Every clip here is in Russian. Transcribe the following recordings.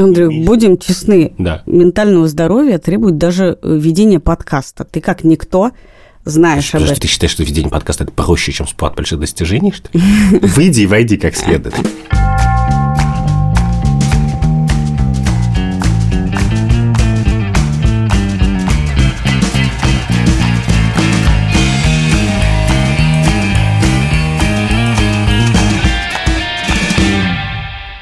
Андрей, будем честны. Да. Ментального здоровья требует даже э, ведение подкаста. Ты как никто знаешь об этом. ты считаешь, что ведение подкаста это проще, чем спад больших достижений, что ли? Выйди и войди как следует.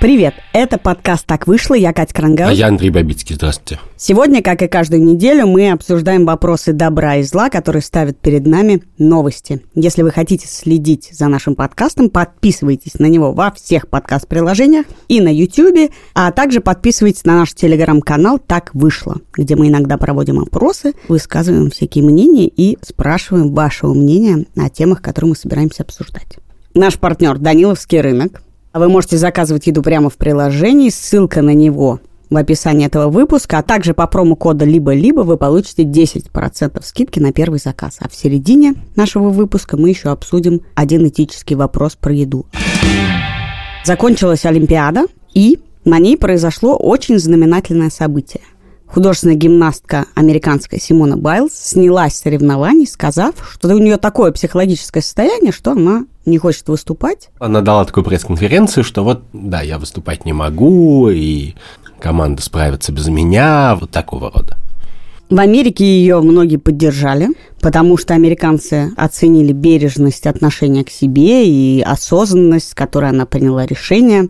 Привет, это подкаст «Так вышло», я Катя А Крангаус. я Андрей Бабицкий, здравствуйте. Сегодня, как и каждую неделю, мы обсуждаем вопросы добра и зла, которые ставят перед нами новости. Если вы хотите следить за нашим подкастом, подписывайтесь на него во всех подкаст-приложениях и на YouTube, а также подписывайтесь на наш телеграм-канал «Так вышло», где мы иногда проводим опросы, высказываем всякие мнения и спрашиваем вашего мнения о темах, которые мы собираемся обсуждать. Наш партнер «Даниловский рынок», вы можете заказывать еду прямо в приложении, ссылка на него в описании этого выпуска, а также по промокоду «Либо-либо» вы получите 10% скидки на первый заказ. А в середине нашего выпуска мы еще обсудим один этический вопрос про еду. Закончилась Олимпиада, и на ней произошло очень знаменательное событие. Художественная гимнастка американская Симона Байлз снялась с соревнований, сказав, что у нее такое психологическое состояние, что она не хочет выступать, Она дала такую пресс-конференцию, что вот, да, я выступать не могу, и команда справится без меня, вот такого рода. В Америке ее многие поддержали, потому что американцы оценили бережность отношения к себе и осознанность, с которой она приняла решение.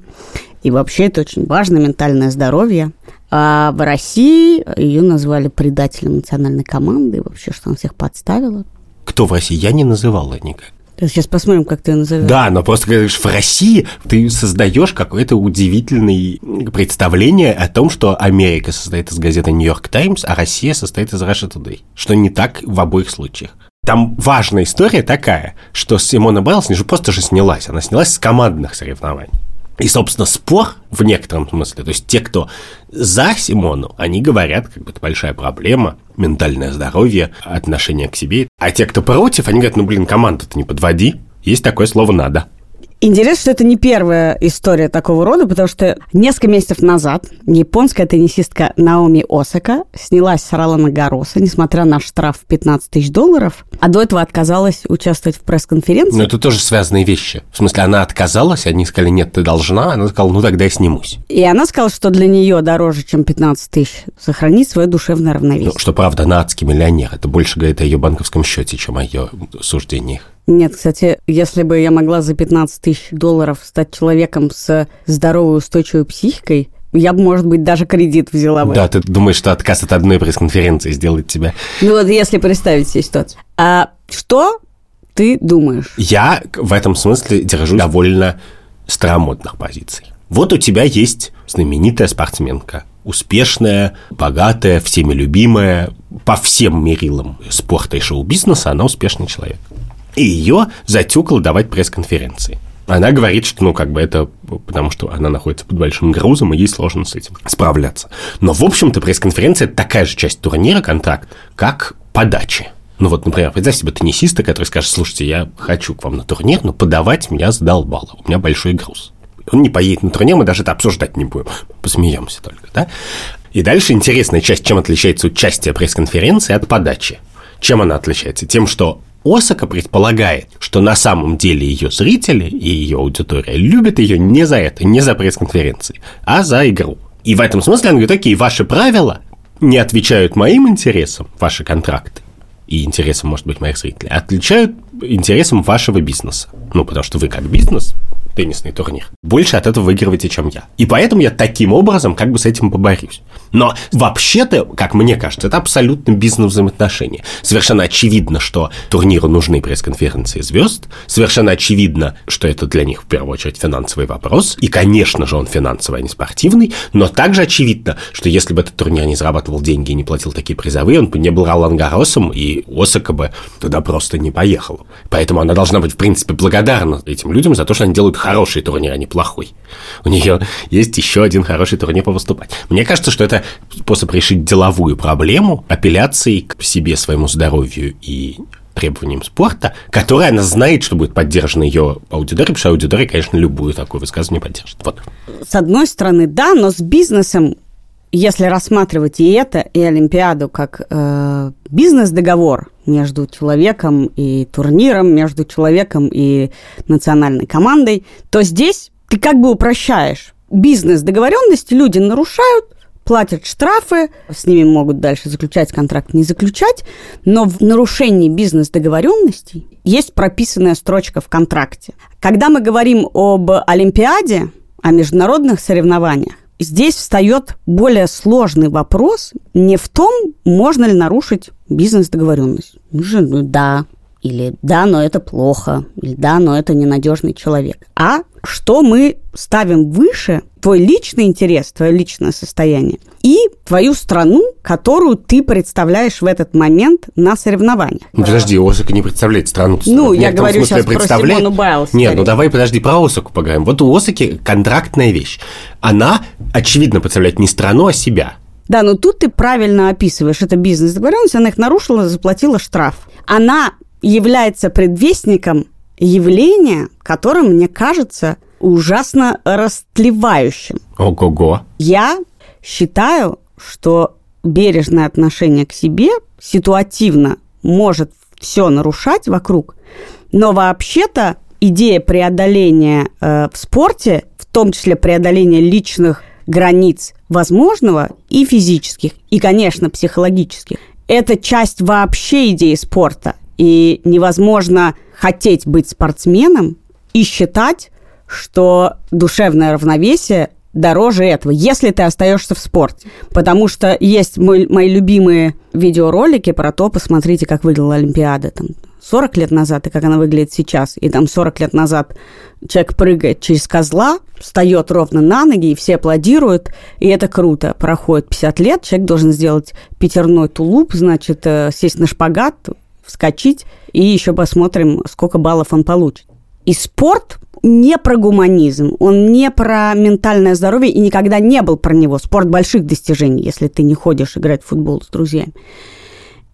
И вообще это очень важно, ментальное здоровье. А в России ее назвали предателем национальной команды, вообще, что она всех подставила. Кто в России? Я не называла никак. Сейчас посмотрим, как ты ее назовешь. Да, но просто говоришь, в России ты создаешь какое-то удивительное представление о том, что Америка состоит из газеты «Нью-Йорк Таймс», а Россия состоит из Russia Today, что не так в обоих случаях. Там важная история такая, что Симона Байлз не же просто же снялась, она снялась с командных соревнований. И, собственно, спор в некотором смысле, то есть те, кто за Симону, они говорят, как бы это большая проблема, ментальное здоровье, отношение к себе. А те, кто против, они говорят, ну, блин, команду-то не подводи, есть такое слово «надо». Интересно, что это не первая история такого рода, потому что несколько месяцев назад японская теннисистка Наоми Осака снялась с Ролана Гароса, несмотря на штраф в 15 тысяч долларов, а до этого отказалась участвовать в пресс-конференции. Но это тоже связанные вещи. В смысле, она отказалась, они сказали, нет, ты должна. Она сказала, ну, тогда я снимусь. И она сказала, что для нее дороже, чем 15 тысяч, сохранить свое душевное равновесие. Ну, что правда, она адский миллионер. Это больше говорит о ее банковском счете, чем о ее суждениях. Нет, кстати, если бы я могла за 15 тысяч долларов стать человеком с здоровой устойчивой психикой, я бы, может быть, даже кредит взяла бы. Да, ты думаешь, что отказ от одной пресс-конференции сделает тебя... Ну вот если представить себе ситуацию. А что ты думаешь? Я в этом смысле держу довольно старомодных позиций. Вот у тебя есть знаменитая спортсменка, успешная, богатая, всеми любимая, по всем мерилам спорта и шоу-бизнеса она успешный человек. И ее затюкало давать пресс-конференции. Она говорит, что, ну, как бы это потому, что она находится под большим грузом, и ей сложно с этим справляться. Но, в общем-то, пресс-конференция – это такая же часть турнира, контракт, как подачи. Ну вот, например, представь себе теннисиста, который скажет, слушайте, я хочу к вам на турнир, но подавать меня задолбало, у меня большой груз. Он не поедет на турнир, мы даже это обсуждать не будем, посмеемся только, да? И дальше интересная часть, чем отличается участие пресс-конференции от подачи. Чем она отличается? Тем, что Осака предполагает, что на самом деле ее зрители и ее аудитория любят ее не за это, не за пресс-конференции, а за игру. И в этом смысле она говорит, окей, ваши правила не отвечают моим интересам, ваши контракты, и интересам, может быть, моих зрителей, отличают интересам вашего бизнеса. Ну, потому что вы как бизнес, теннисный турнир, больше от этого выигрываете, чем я. И поэтому я таким образом как бы с этим поборюсь. Но вообще-то, как мне кажется, это абсолютно бизнес-взаимоотношения. Совершенно очевидно, что турниру нужны пресс-конференции звезд. Совершенно очевидно, что это для них в первую очередь финансовый вопрос. И, конечно же, он финансовый, а не спортивный. Но также очевидно, что если бы этот турнир не зарабатывал деньги и не платил такие призовые, он бы не был Ролан Гаросом, и Осака бы туда просто не поехал. Поэтому она должна быть, в принципе, благодарна этим людям за то, что они делают хороший турнир, а не плохой. У нее есть еще один хороший турнир повыступать. Мне кажется, что это способ решить деловую проблему апелляции к себе, своему здоровью и требованиям спорта, которая она знает, что будет поддержана ее аудиторией, потому что аудитория, конечно, любую такое высказывание поддержит. Вот. С одной стороны, да, но с бизнесом если рассматривать и это, и Олимпиаду как э, бизнес-договор между человеком и турниром, между человеком и национальной командой, то здесь ты как бы упрощаешь. Бизнес-договоренности люди нарушают, платят штрафы, с ними могут дальше заключать контракт, не заключать, но в нарушении бизнес-договоренностей есть прописанная строчка в контракте. Когда мы говорим об Олимпиаде, о международных соревнованиях, здесь встает более сложный вопрос не в том, можно ли нарушить бизнес-договоренность. Ну, да, или да, но это плохо, или да, но это ненадежный человек. А что мы ставим выше твой личный интерес, твое личное состояние и твою страну, которую ты представляешь в этот момент на соревнованиях. Ну, подожди, Осака не представляет страну. Ну, я говорю сейчас представляет... про Симону Байлз. Нет, ну давай подожди, про Осаку поговорим. Вот у Осаки контрактная вещь. Она, очевидно, представляет не страну, а себя. Да, но тут ты правильно описываешь. Это бизнес-договоренность, она их нарушила, заплатила штраф. Она является предвестником явления, которое, мне кажется, ужасно растлевающим. Ого-го. Я считаю, что бережное отношение к себе ситуативно может все нарушать вокруг, но вообще-то идея преодоления э, в спорте, в том числе преодоления личных границ возможного и физических, и, конечно, психологических, это часть вообще идеи спорта. И невозможно хотеть быть спортсменом и считать, что душевное равновесие дороже этого, если ты остаешься в спорте. Потому что есть мой, мои любимые видеоролики про то, посмотрите, как выглядела Олимпиада там, 40 лет назад и как она выглядит сейчас. И там 40 лет назад человек прыгает через козла, встает ровно на ноги, и все аплодируют, и это круто. Проходит 50 лет, человек должен сделать пятерной тулуп, значит, э, сесть на шпагат, вскочить, и еще посмотрим, сколько баллов он получит. И спорт не про гуманизм, он не про ментальное здоровье и никогда не был про него. Спорт больших достижений, если ты не ходишь играть в футбол с друзьями.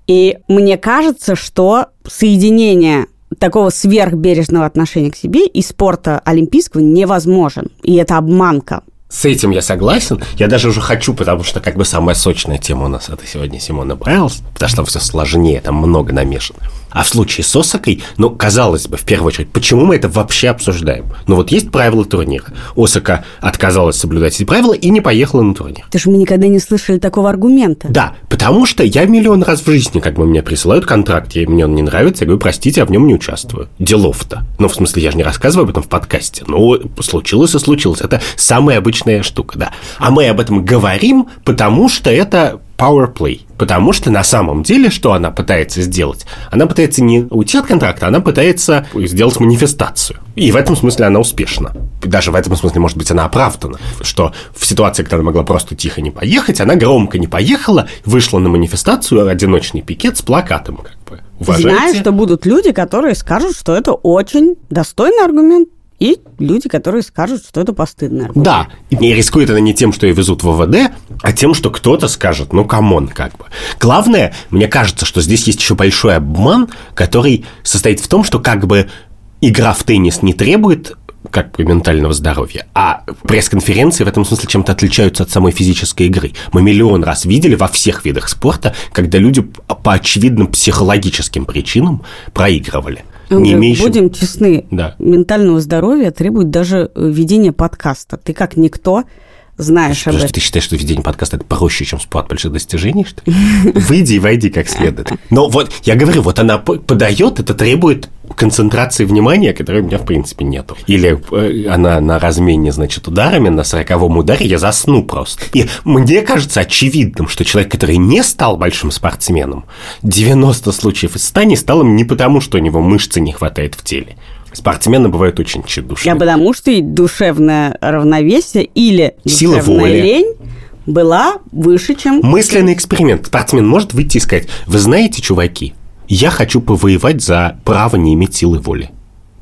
И мне кажется, что соединение такого сверхбережного отношения к себе и спорта олимпийского невозможен. И это обманка. С этим я согласен. Я даже уже хочу, потому что как бы самая сочная тема у нас это сегодня Симона Брайлс, потому что там все сложнее, там много намешано. А в случае с Осакой, ну, казалось бы, в первую очередь, почему мы это вообще обсуждаем? Ну, вот есть правила турнира. Осака отказалась соблюдать эти правила и не поехала на турнир. Ты же мы никогда не слышали такого аргумента. Да, потому что я миллион раз в жизни, как бы мне присылают контракт, и мне он не нравится, я говорю, простите, я в нем не участвую. Делов-то. Ну, в смысле, я же не рассказываю об этом в подкасте. Ну, случилось и случилось. Это самая обычная штука, да. А мы об этом говорим, потому что это power play. Потому что на самом деле, что она пытается сделать? Она пытается не уйти от контракта, она пытается сделать манифестацию. И в этом смысле она успешна. Даже в этом смысле, может быть, она оправдана. Что в ситуации, когда она могла просто тихо не поехать, она громко не поехала, вышла на манифестацию, одиночный пикет с плакатом. Как бы. Уважайте. Знаешь, что будут люди, которые скажут, что это очень достойный аргумент и люди, которые скажут, что это постыдно. Да, и рискует она не тем, что ее везут в ОВД, а тем, что кто-то скажет, ну, come on, как бы. Главное, мне кажется, что здесь есть еще большой обман, который состоит в том, что как бы игра в теннис не требует как бы ментального здоровья. А пресс-конференции в этом смысле чем-то отличаются от самой физической игры. Мы миллион раз видели во всех видах спорта, когда люди по очевидным психологическим причинам проигрывали не имеющим... Будем честны, да. ментального здоровья требует даже э, ведения подкаста. Ты как никто знаешь что, об этом. Ты считаешь, что ведение подкаста это проще, чем спорт больших достижений, что ли? Выйди и войди как следует. Но вот, я говорю, вот она подает, это требует концентрации внимания, которой у меня, в принципе, нету. Или э, она на размене, значит, ударами, на сороковом ударе я засну просто. И мне кажется очевидным, что человек, который не стал большим спортсменом, 90 случаев из 100 не стал им не потому, что у него мышцы не хватает в теле, Спортсмены бывают очень тщедушные. А потому что и душевное равновесие или Сила воли. лень была выше, чем... Мысленный эксперимент. Спортсмен может выйти и сказать, вы знаете, чуваки, я хочу повоевать за право не иметь силы воли.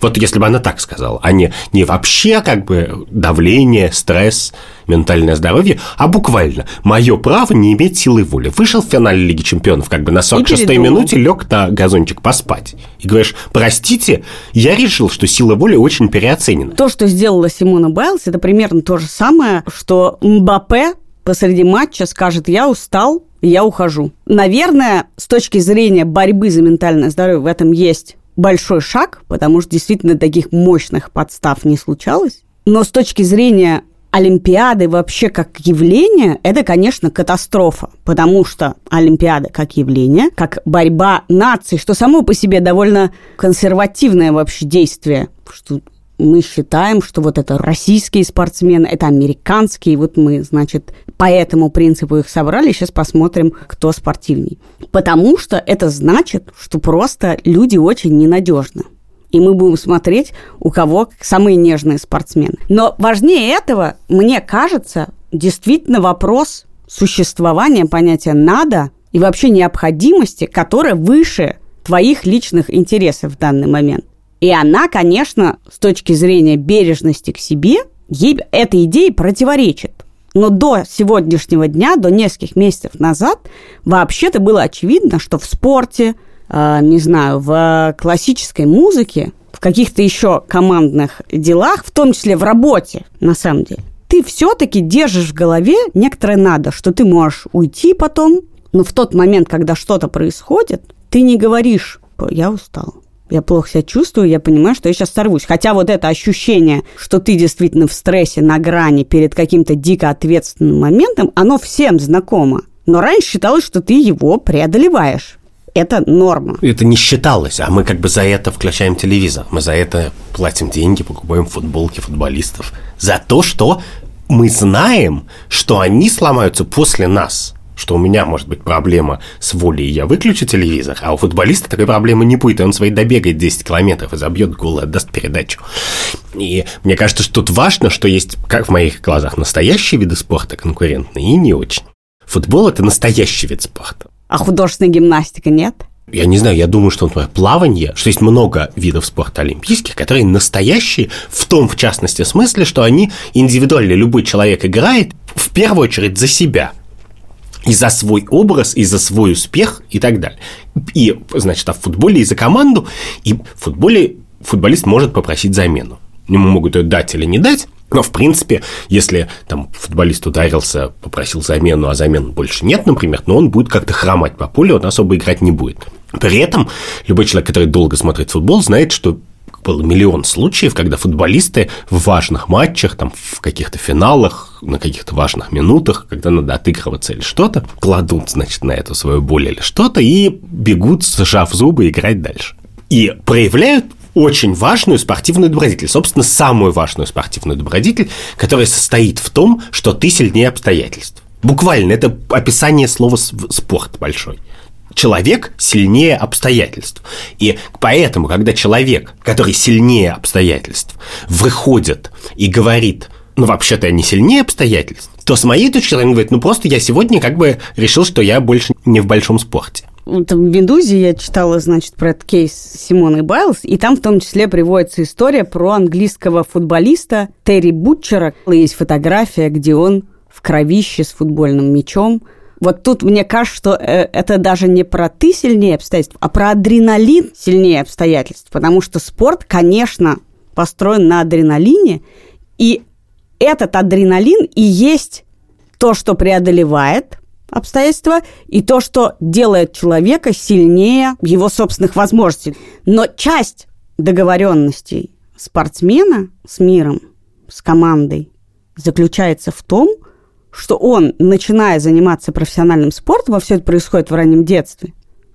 Вот если бы она так сказала, а не, не вообще как бы давление, стресс, ментальное здоровье, а буквально мое право не иметь силы воли. Вышел в финале Лиги Чемпионов, как бы на 46-й минуте лег на газончик поспать. И говоришь, простите, я решил, что сила воли очень переоценена. То, что сделала Симона Байлз, это примерно то же самое, что Мбаппе посреди матча скажет, я устал, я ухожу. Наверное, с точки зрения борьбы за ментальное здоровье в этом есть большой шаг, потому что действительно таких мощных подстав не случалось. Но с точки зрения Олимпиады вообще как явление, это, конечно, катастрофа, потому что Олимпиада как явление, как борьба наций, что само по себе довольно консервативное вообще действие, что мы считаем, что вот это российские спортсмены, это американские, вот мы, значит, по этому принципу их собрали, сейчас посмотрим, кто спортивней. Потому что это значит, что просто люди очень ненадежны. И мы будем смотреть, у кого самые нежные спортсмены. Но важнее этого, мне кажется, действительно вопрос существования понятия «надо» и вообще необходимости, которая выше твоих личных интересов в данный момент. И она, конечно, с точки зрения бережности к себе, ей эта идея противоречит. Но до сегодняшнего дня, до нескольких месяцев назад, вообще-то было очевидно, что в спорте, э, не знаю, в классической музыке, в каких-то еще командных делах, в том числе в работе, на самом деле, ты все-таки держишь в голове некоторое надо, что ты можешь уйти потом, но в тот момент, когда что-то происходит, ты не говоришь, я устал я плохо себя чувствую, я понимаю, что я сейчас сорвусь. Хотя вот это ощущение, что ты действительно в стрессе, на грани, перед каким-то дико ответственным моментом, оно всем знакомо. Но раньше считалось, что ты его преодолеваешь. Это норма. Это не считалось, а мы как бы за это включаем телевизор. Мы за это платим деньги, покупаем футболки футболистов. За то, что мы знаем, что они сломаются после нас что у меня может быть проблема с волей, я выключу телевизор, а у футболиста такой проблемы не будет, и он свои добегает 10 километров и забьет гол и отдаст передачу. И мне кажется, что тут важно, что есть, как в моих глазах, настоящие виды спорта конкурентные и не очень. Футбол – это настоящий вид спорта. А художественная гимнастика нет? Я не знаю, я думаю, что, например, плавание, что есть много видов спорта олимпийских, которые настоящие, в том, в частности, смысле, что они индивидуальны. Любой человек играет в первую очередь за себя – и за свой образ, и за свой успех и так далее. И, значит, а в футболе и за команду, и в футболе футболист может попросить замену. Ему могут ее дать или не дать, но, в принципе, если там футболист ударился, попросил замену, а замен больше нет, например, но он будет как-то хромать по полю, он особо играть не будет. При этом любой человек, который долго смотрит футбол, знает, что был миллион случаев, когда футболисты в важных матчах, там, в каких-то финалах, на каких-то важных минутах, когда надо отыгрываться или что-то, кладут, значит, на эту свою боль или что-то и бегут, сжав зубы, играть дальше. И проявляют очень важную спортивную добродетель. Собственно, самую важную спортивную добродетель, которая состоит в том, что ты сильнее обстоятельств. Буквально, это описание слова «спорт» большой человек сильнее обстоятельств. И поэтому, когда человек, который сильнее обстоятельств, выходит и говорит, ну, вообще-то я не сильнее обстоятельств, то с моей точки зрения, он говорит, ну, просто я сегодня как бы решил, что я больше не в большом спорте. Вот в Медузе я читала, значит, про этот кейс Симоны Байлз, и там в том числе приводится история про английского футболиста Терри Бутчера. Есть фотография, где он в кровище с футбольным мячом – вот тут мне кажется, что э, это даже не про ты сильнее обстоятельств, а про адреналин сильнее обстоятельств. Потому что спорт, конечно, построен на адреналине, и этот адреналин и есть то, что преодолевает обстоятельства, и то, что делает человека сильнее его собственных возможностей. Но часть договоренностей спортсмена с миром, с командой, заключается в том, что он, начиная заниматься профессиональным спортом, во все это происходит в раннем детстве,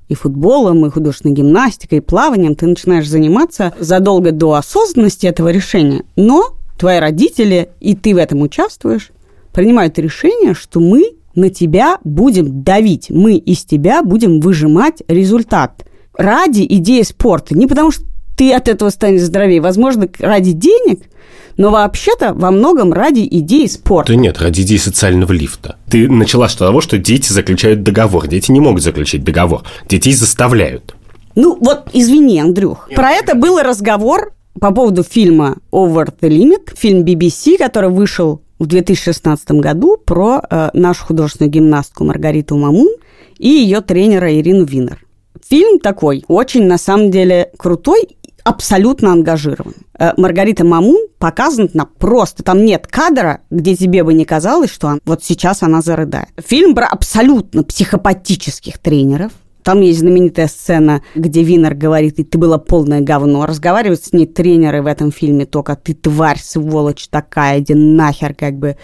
и футболом, и художественной гимнастикой, и плаванием, ты начинаешь заниматься задолго до осознанности этого решения. Но твои родители, и ты в этом участвуешь, принимают решение, что мы на тебя будем давить, мы из тебя будем выжимать результат ради идеи спорта. Не потому что ты от этого станешь здоровее, возможно, ради денег – но вообще-то во многом ради идеи спорта. Да нет, ради идеи социального лифта. Ты начала с того, что дети заключают договор. Дети не могут заключить договор. Детей заставляют. Ну вот, извини, Андрюх. Про это был разговор по поводу фильма Over the Limit, фильм BBC, который вышел в 2016 году про э, нашу художественную гимнастку Маргариту Мамун и ее тренера Ирину Винер. Фильм такой, очень на самом деле крутой, абсолютно ангажирован. Э, Маргарита Мамун показана на просто, там нет кадра, где тебе бы не казалось, что он, вот сейчас она зарыдает. Фильм про абсолютно психопатических тренеров, там есть знаменитая сцена, где Винер говорит, и ты была полное говно. Разговаривают с ней тренеры в этом фильме только ты тварь, сволочь такая, иди нахер, как бы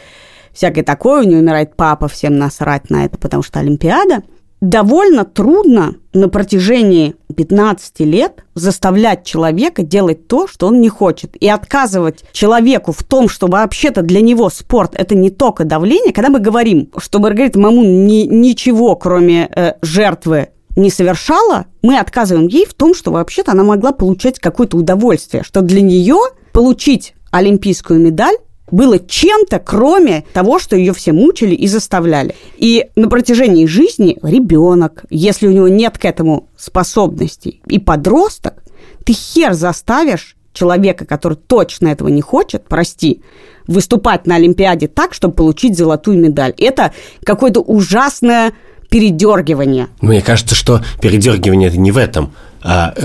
всякое такое. У нее умирает папа, всем насрать на это, потому что Олимпиада. Довольно трудно на протяжении 15 лет заставлять человека делать то, что он не хочет. И отказывать человеку в том, что вообще-то для него спорт – это не только давление. Когда мы говорим, что Маргарита Мамун ни, ничего, кроме э, жертвы не совершала, мы отказываем ей в том, что вообще-то она могла получать какое-то удовольствие, что для нее получить олимпийскую медаль было чем-то, кроме того, что ее все мучили и заставляли. И на протяжении жизни ребенок, если у него нет к этому способностей, и подросток, ты хер заставишь человека, который точно этого не хочет, прости, выступать на Олимпиаде так, чтобы получить золотую медаль. Это какое-то ужасное передергивание. Мне кажется, что передергивание это не в этом,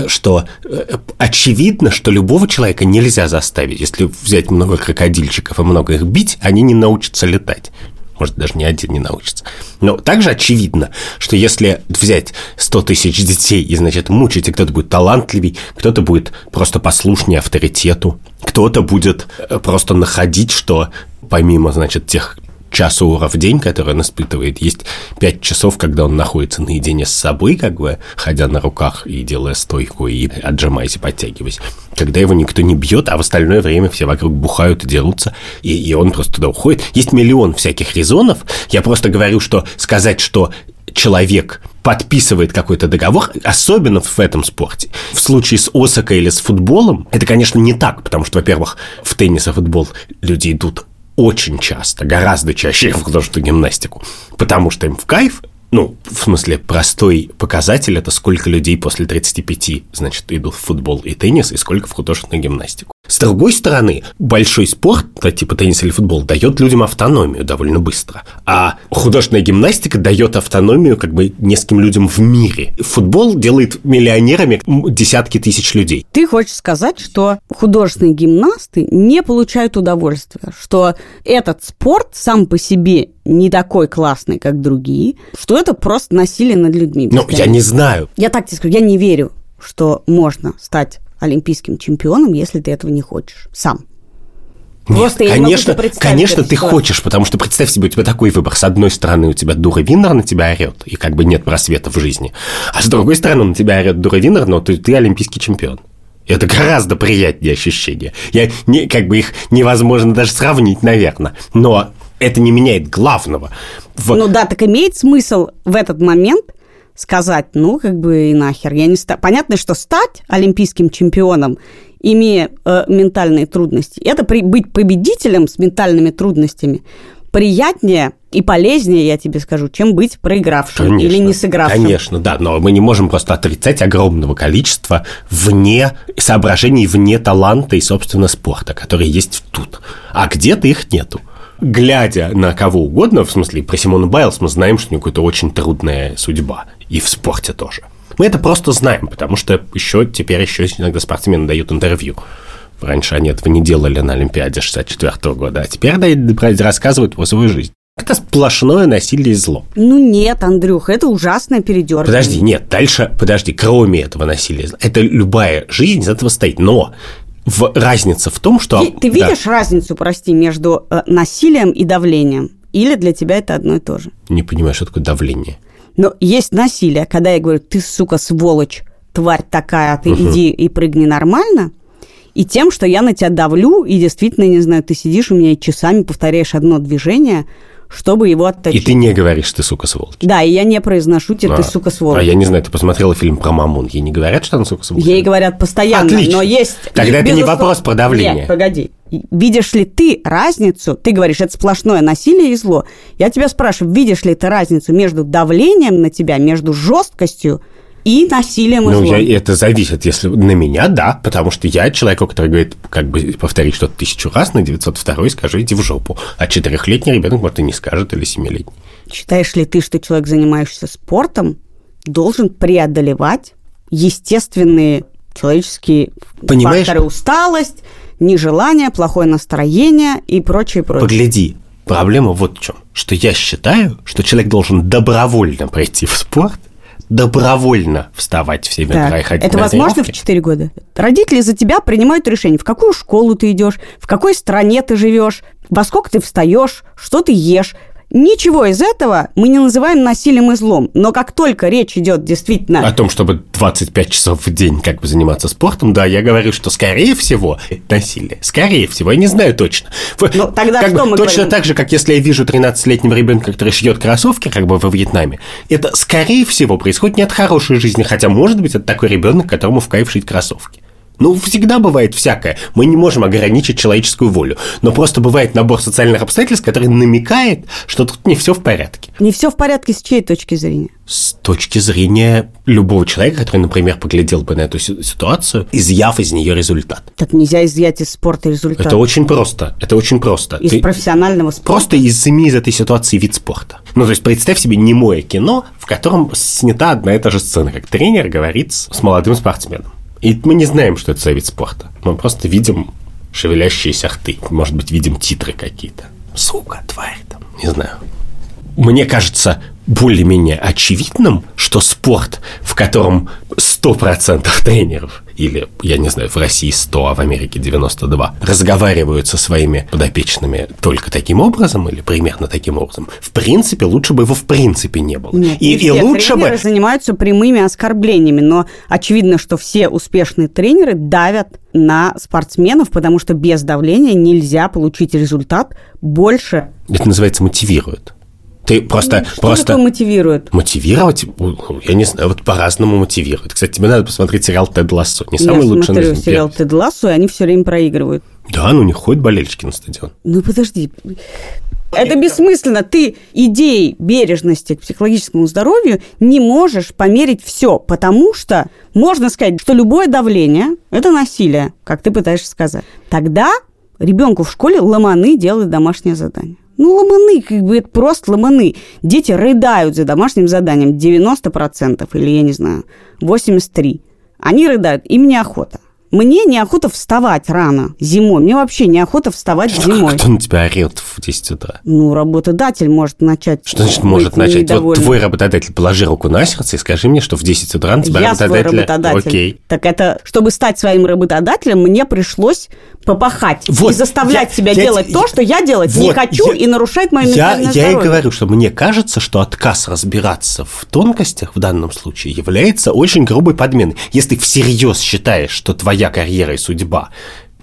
что э, очевидно, что любого человека нельзя заставить. Если взять много крокодильчиков и много их бить, они не научатся летать может, даже ни один не научится. Но также очевидно, что если взять 100 тысяч детей и, значит, мучить, и кто-то будет талантливей, кто-то будет просто послушнее авторитету, кто-то будет э, просто находить, что помимо, значит, тех час ура в день, который он испытывает, есть пять часов, когда он находится наедине с собой, как бы, ходя на руках и делая стойку, и отжимаясь и подтягиваясь. Когда его никто не бьет, а в остальное время все вокруг бухают и дерутся, и, и он просто туда уходит. Есть миллион всяких резонов. Я просто говорю, что сказать, что человек подписывает какой-то договор, особенно в этом спорте. В случае с Осака или с футболом, это, конечно, не так, потому что, во-первых, в теннис и футбол люди идут очень часто, гораздо чаще в художественную гимнастику, потому что им в кайф, ну, в смысле, простой показатель – это сколько людей после 35, значит, идут в футбол и теннис, и сколько в художественную гимнастику. С другой стороны, большой спорт, типа теннис или футбол, дает людям автономию довольно быстро. А художественная гимнастика дает автономию как бы нескольким людям в мире. Футбол делает миллионерами десятки тысяч людей. Ты хочешь сказать, что художественные гимнасты не получают удовольствия, что этот спорт сам по себе не такой классный, как другие, что это просто насилие над людьми. Ну, я не знаю. Я так тебе скажу, я не верю, что можно стать олимпийским чемпионом, если ты этого не хочешь сам. Нет, конечно, конечно, ты хочешь, потому что представь себе, у тебя такой выбор. С одной стороны, у тебя дура Виннер на тебя орет, и как бы нет просвета в жизни. А с другой стороны, на тебя орет дура Виннер, но ты, ты олимпийский чемпион. Это гораздо приятнее ощущение. Я не, как бы их невозможно даже сравнить, наверное. Но это не меняет главного. В... Ну да, так имеет смысл в этот момент сказать, ну, как бы и нахер, я не ста... Понятно, что стать олимпийским чемпионом, имея э, ментальные трудности, это при... быть победителем с ментальными трудностями приятнее и полезнее, я тебе скажу, чем быть проигравшим конечно, или не сыгравшим. Конечно, да, но мы не можем просто отрицать огромного количества вне соображений, вне таланта и, собственно, спорта, которые есть тут. А где-то их нету глядя на кого угодно, в смысле, про Симону Байлз мы знаем, что у нее какая-то очень трудная судьба. И в спорте тоже. Мы это просто знаем, потому что еще теперь еще иногда спортсмены дают интервью. Раньше они этого не делали на Олимпиаде 64 -го года, а теперь рассказывают про свою жизнь. Это сплошное насилие и зло. Ну нет, Андрюх, это ужасное передергивание. Подожди, нет, дальше, подожди, кроме этого насилия, это любая жизнь из этого стоит. Но в, разница в том, что... Ты, ты видишь да. разницу, прости, между э, насилием и давлением? Или для тебя это одно и то же? Не понимаю, что такое давление. Но есть насилие, когда я говорю, ты, сука, сволочь, тварь такая, ты угу. иди и прыгни нормально, и тем, что я на тебя давлю, и действительно, не знаю, ты сидишь у меня и часами повторяешь одно движение, чтобы его отточить. И ты не говоришь, ты сука сволочь. Да, и я не произношу тебе, а, ты сука сволочь. А я не знаю, ты посмотрела фильм про Мамун, ей не говорят, что она сука сволочь? Ей говорят постоянно, Отлично. но есть... Тогда это не вопрос про давление. Нет, погоди. Видишь ли ты разницу? Ты говоришь, это сплошное насилие и зло. Я тебя спрашиваю, видишь ли ты разницу между давлением на тебя, между жесткостью и насилием и Ну, злом. я, это зависит, если на меня, да, потому что я человеку, который говорит, как бы повторить что-то тысячу раз, на 902 скажу, иди в жопу. А четырехлетний ребенок, может, и не скажет, или семилетний. Считаешь ли ты, что человек, занимающийся спортом, должен преодолевать естественные человеческие Понимаешь? факторы усталость, нежелание, плохое настроение и прочее, прочее. Погляди, проблема вот в чем, что я считаю, что человек должен добровольно пройти в спорт, добровольно вставать в 7 утра и ходить Это на возможно в тренировки. 4 года? Родители за тебя принимают решение, в какую школу ты идешь, в какой стране ты живешь, во сколько ты встаешь, что ты ешь. Ничего из этого мы не называем насилием и злом. Но как только речь идет действительно... О том, чтобы 25 часов в день как бы заниматься спортом, да, я говорю, что скорее всего это насилие. Скорее всего, я не знаю точно. В- Ну, тогда как что бы мы Точно говорим? так же, как если я вижу 13-летнего ребенка, который шьет кроссовки, как бы во Вьетнаме, это скорее всего происходит не от хорошей жизни, хотя может быть это такой ребенок, которому в кайф шить кроссовки. Ну, всегда бывает всякое. Мы не можем ограничить человеческую волю. Но просто бывает набор социальных обстоятельств, который намекает, что тут не все в порядке. Не все в порядке с чьей точки зрения? С точки зрения любого человека, который, например, поглядел бы на эту си- ситуацию, изъяв из нее результат. Так нельзя изъять из спорта результат. Это очень просто. Это очень просто. Из Ты профессионального спорта. просто изыми из этой ситуации вид спорта. Ну, то есть представь себе немое кино, в котором снята одна и та же сцена, как тренер говорит с молодым спортсменом. И мы не знаем, что это за вид спорта. Мы просто видим шевелящиеся рты. Может быть, видим титры какие-то. Сука, тварь там, не знаю. Мне кажется более-менее очевидным, что спорт, в котором 100% тренеров, или, я не знаю, в России 100, а в Америке 92, разговаривают со своими подопечными только таким образом или примерно таким образом, в принципе, лучше бы его в принципе не было. Нет, и, не и лучше бы... занимаются прямыми оскорблениями, но очевидно, что все успешные тренеры давят на спортсменов, потому что без давления нельзя получить результат больше. Это называется мотивирует. Ты просто... Что просто... такое мотивирует? Мотивировать, ну, я не знаю, вот по-разному мотивирует. Кстати, тебе надо посмотреть сериал «Тед Лассо». Не самый Я лучший смотрю на сериал «Тед Лассо», и они все время проигрывают. Да, ну не ходят болельщики на стадион. Ну подожди. Это бессмысленно. Ты идеей бережности к психологическому здоровью не можешь померить все, потому что можно сказать, что любое давление – это насилие, как ты пытаешься сказать. Тогда ребенку в школе ломаны делают домашнее задание. Ну, ломаны, как бы это просто ломаны. Дети рыдают за домашним заданием 90% или, я не знаю, 83%. Они рыдают, им неохота. Мне неохота вставать рано зимой. Мне вообще неохота вставать зимой. Кто на тебя орет в 10 утра? Ну, работодатель может начать... Что значит может начать? Вот твой работодатель, положи руку на сердце и скажи мне, что в 10 утра на тебя Я свой работодателя... работодатель. Окей. Так это, чтобы стать своим работодателем, мне пришлось попахать Вот, и заставлять я- себя я делать те- то, что я делать не Вот, хочу, я- и нарушает мое Я, ментальное я и здоровье. говорю, что мне кажется, что отказ разбираться в тонкостях в данном случае является очень грубой подменой. Если ты всерьез считаешь, что твоя карьера и судьба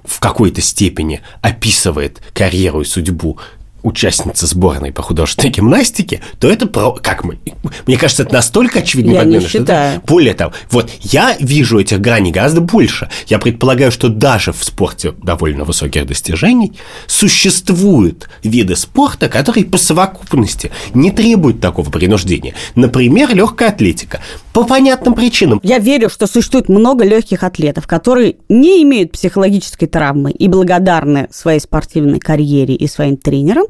в какой-то степени описывает карьеру и судьбу участницы сборной по художественной гимнастике, то это про... Как мы... Мне кажется, это настолько очевидно. Я не считаю. Более того, вот я вижу этих граней гораздо больше. Я предполагаю, что даже в спорте довольно высоких достижений существуют виды спорта, которые по совокупности не требуют такого принуждения. Например, легкая атлетика. По понятным причинам. Я верю, что существует много легких атлетов, которые не имеют психологической травмы и благодарны своей спортивной карьере и своим тренерам.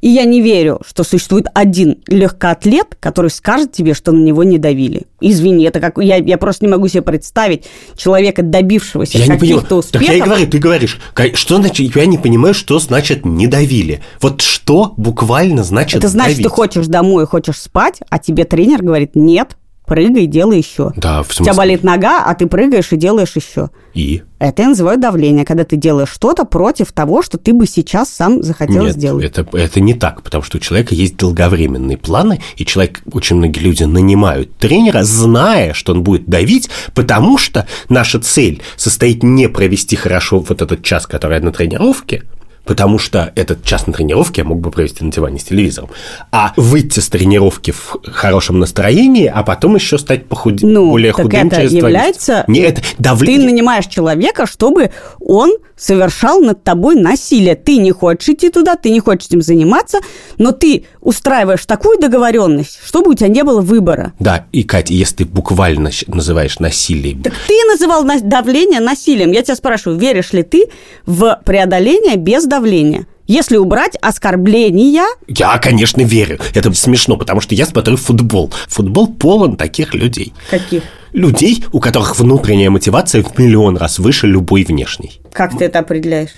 И я не верю, что существует один легкоатлет, который скажет тебе, что на него не давили. Извини, это как я, я просто не могу себе представить человека, добившегося Я каких-то Так успехов. я и говорю, ты говоришь, что значит, я не понимаю, что значит не давили. Вот что буквально значит Это значит, давить? ты хочешь домой, хочешь спать, а тебе тренер говорит, нет, прыгай, делай еще. Да, в У тебя смысле? болит нога, а ты прыгаешь и делаешь еще. И? Это я называю давление, когда ты делаешь что-то против того, что ты бы сейчас сам захотел Нет, сделать. Это, это не так, потому что у человека есть долговременные планы, и человек, очень многие люди нанимают тренера, зная, что он будет давить, потому что наша цель состоит не провести хорошо вот этот час, который на тренировке, потому что этот час на тренировке я мог бы провести на диване с телевизором, а выйти с тренировки в хорошем настроении, а потом еще стать похуд... Ну, более так худым это через является... месяца. Не, это Ты давление. нанимаешь человека, чтобы он совершал над тобой насилие. Ты не хочешь идти туда, ты не хочешь этим заниматься, но ты устраиваешь такую договоренность, чтобы у тебя не было выбора. Да, и, Катя, если ты буквально называешь насилие Так ты называл на- давление насилием. Я тебя спрашиваю, веришь ли ты в преодоление без давления? Если убрать оскорбления, Я, конечно, верю. Это смешно, потому что я смотрю футбол. Футбол полон таких людей. каких? Людей, у которых внутренняя мотивация в миллион раз выше любой внешней. Как ты это определяешь?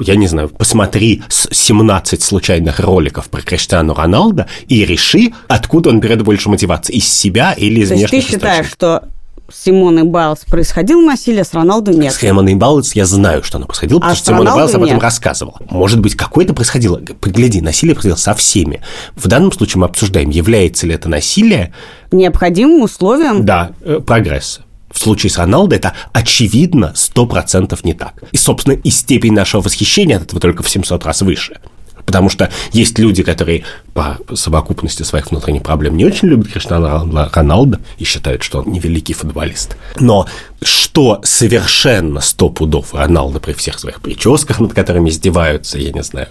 Я не знаю, посмотри с 17 случайных роликов про Криштиану Роналда и реши, откуда он берет больше мотивации, из себя или из То есть ты внешних считаешь, источников. что с Симоной Байлз происходило насилие, с Роналду нет? С Хэммоном Баллс я знаю, что оно происходило, потому А что с Симона Байлз об этом нет. рассказывала. Может быть, какое-то происходило. Погляди, насилие происходило со всеми. В данном случае мы обсуждаем, является ли это насилие Необходимым условием Да, э, прогресс. В случае с Роналдо это очевидно 100% не так. И, собственно, и степень нашего восхищения от этого только в 700 раз выше. Потому что есть люди, которые по совокупности своих внутренних проблем не очень любят Криштиану Роналдо и считают, что он невеликий футболист. Но что совершенно сто пудов Роналдо при всех своих прическах, над которыми издеваются, я не знаю,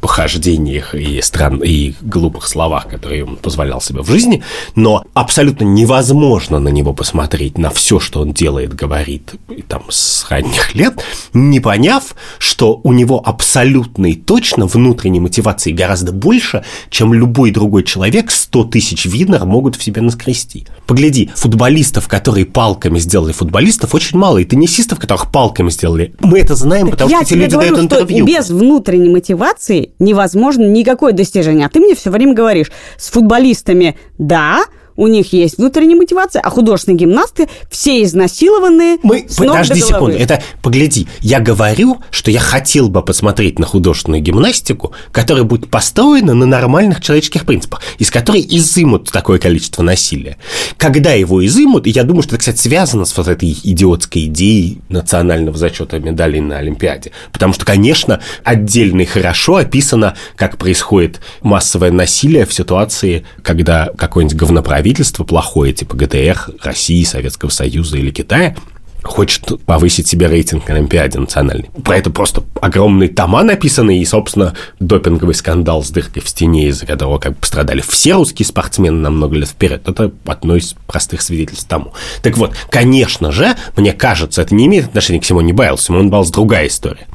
похождениях и стран и глупых словах, которые он позволял себе в жизни, но абсолютно невозможно на него посмотреть, на все, что он делает, говорит, и там с ранних лет, не поняв, что у него абсолютно и точно внутренней мотивации гораздо больше, чем любой другой человек 100 тысяч винер могут в себе наскрести. Погляди, футболистов, которые палками сделали футболистов, очень мало, и теннисистов, которых палками сделали. Мы это знаем, потому я что эти люди говорю, дают что интервью. без внутренней мотивации невозможно никакое достижение. А ты мне все время говоришь, с футболистами да, у них есть внутренняя мотивация, а художественные гимнасты все изнасилованные Мы, с ног до подожди головы. секунду, это, погляди, я говорю, что я хотел бы посмотреть на художественную гимнастику, которая будет построена на нормальных человеческих принципах, из которой изымут такое количество насилия. Когда его изымут, и я думаю, что это, кстати, связано с вот этой идиотской идеей национального зачета медалей на Олимпиаде, потому что, конечно, отдельно и хорошо описано, как происходит массовое насилие в ситуации, когда какое-нибудь говноправительство плохое, типа ГТР, России, Советского Союза или Китая, хочет повысить себе рейтинг на Олимпиаде национальный. Про это просто огромные тома написаны, и, собственно, допинговый скандал с дыркой в стене, из-за которого как бы пострадали все русские спортсмены на много лет вперед, это одно из простых свидетельств тому. Так вот, конечно же, мне кажется, это не имеет отношения к Симоне Байлз. Симон Байлз другая история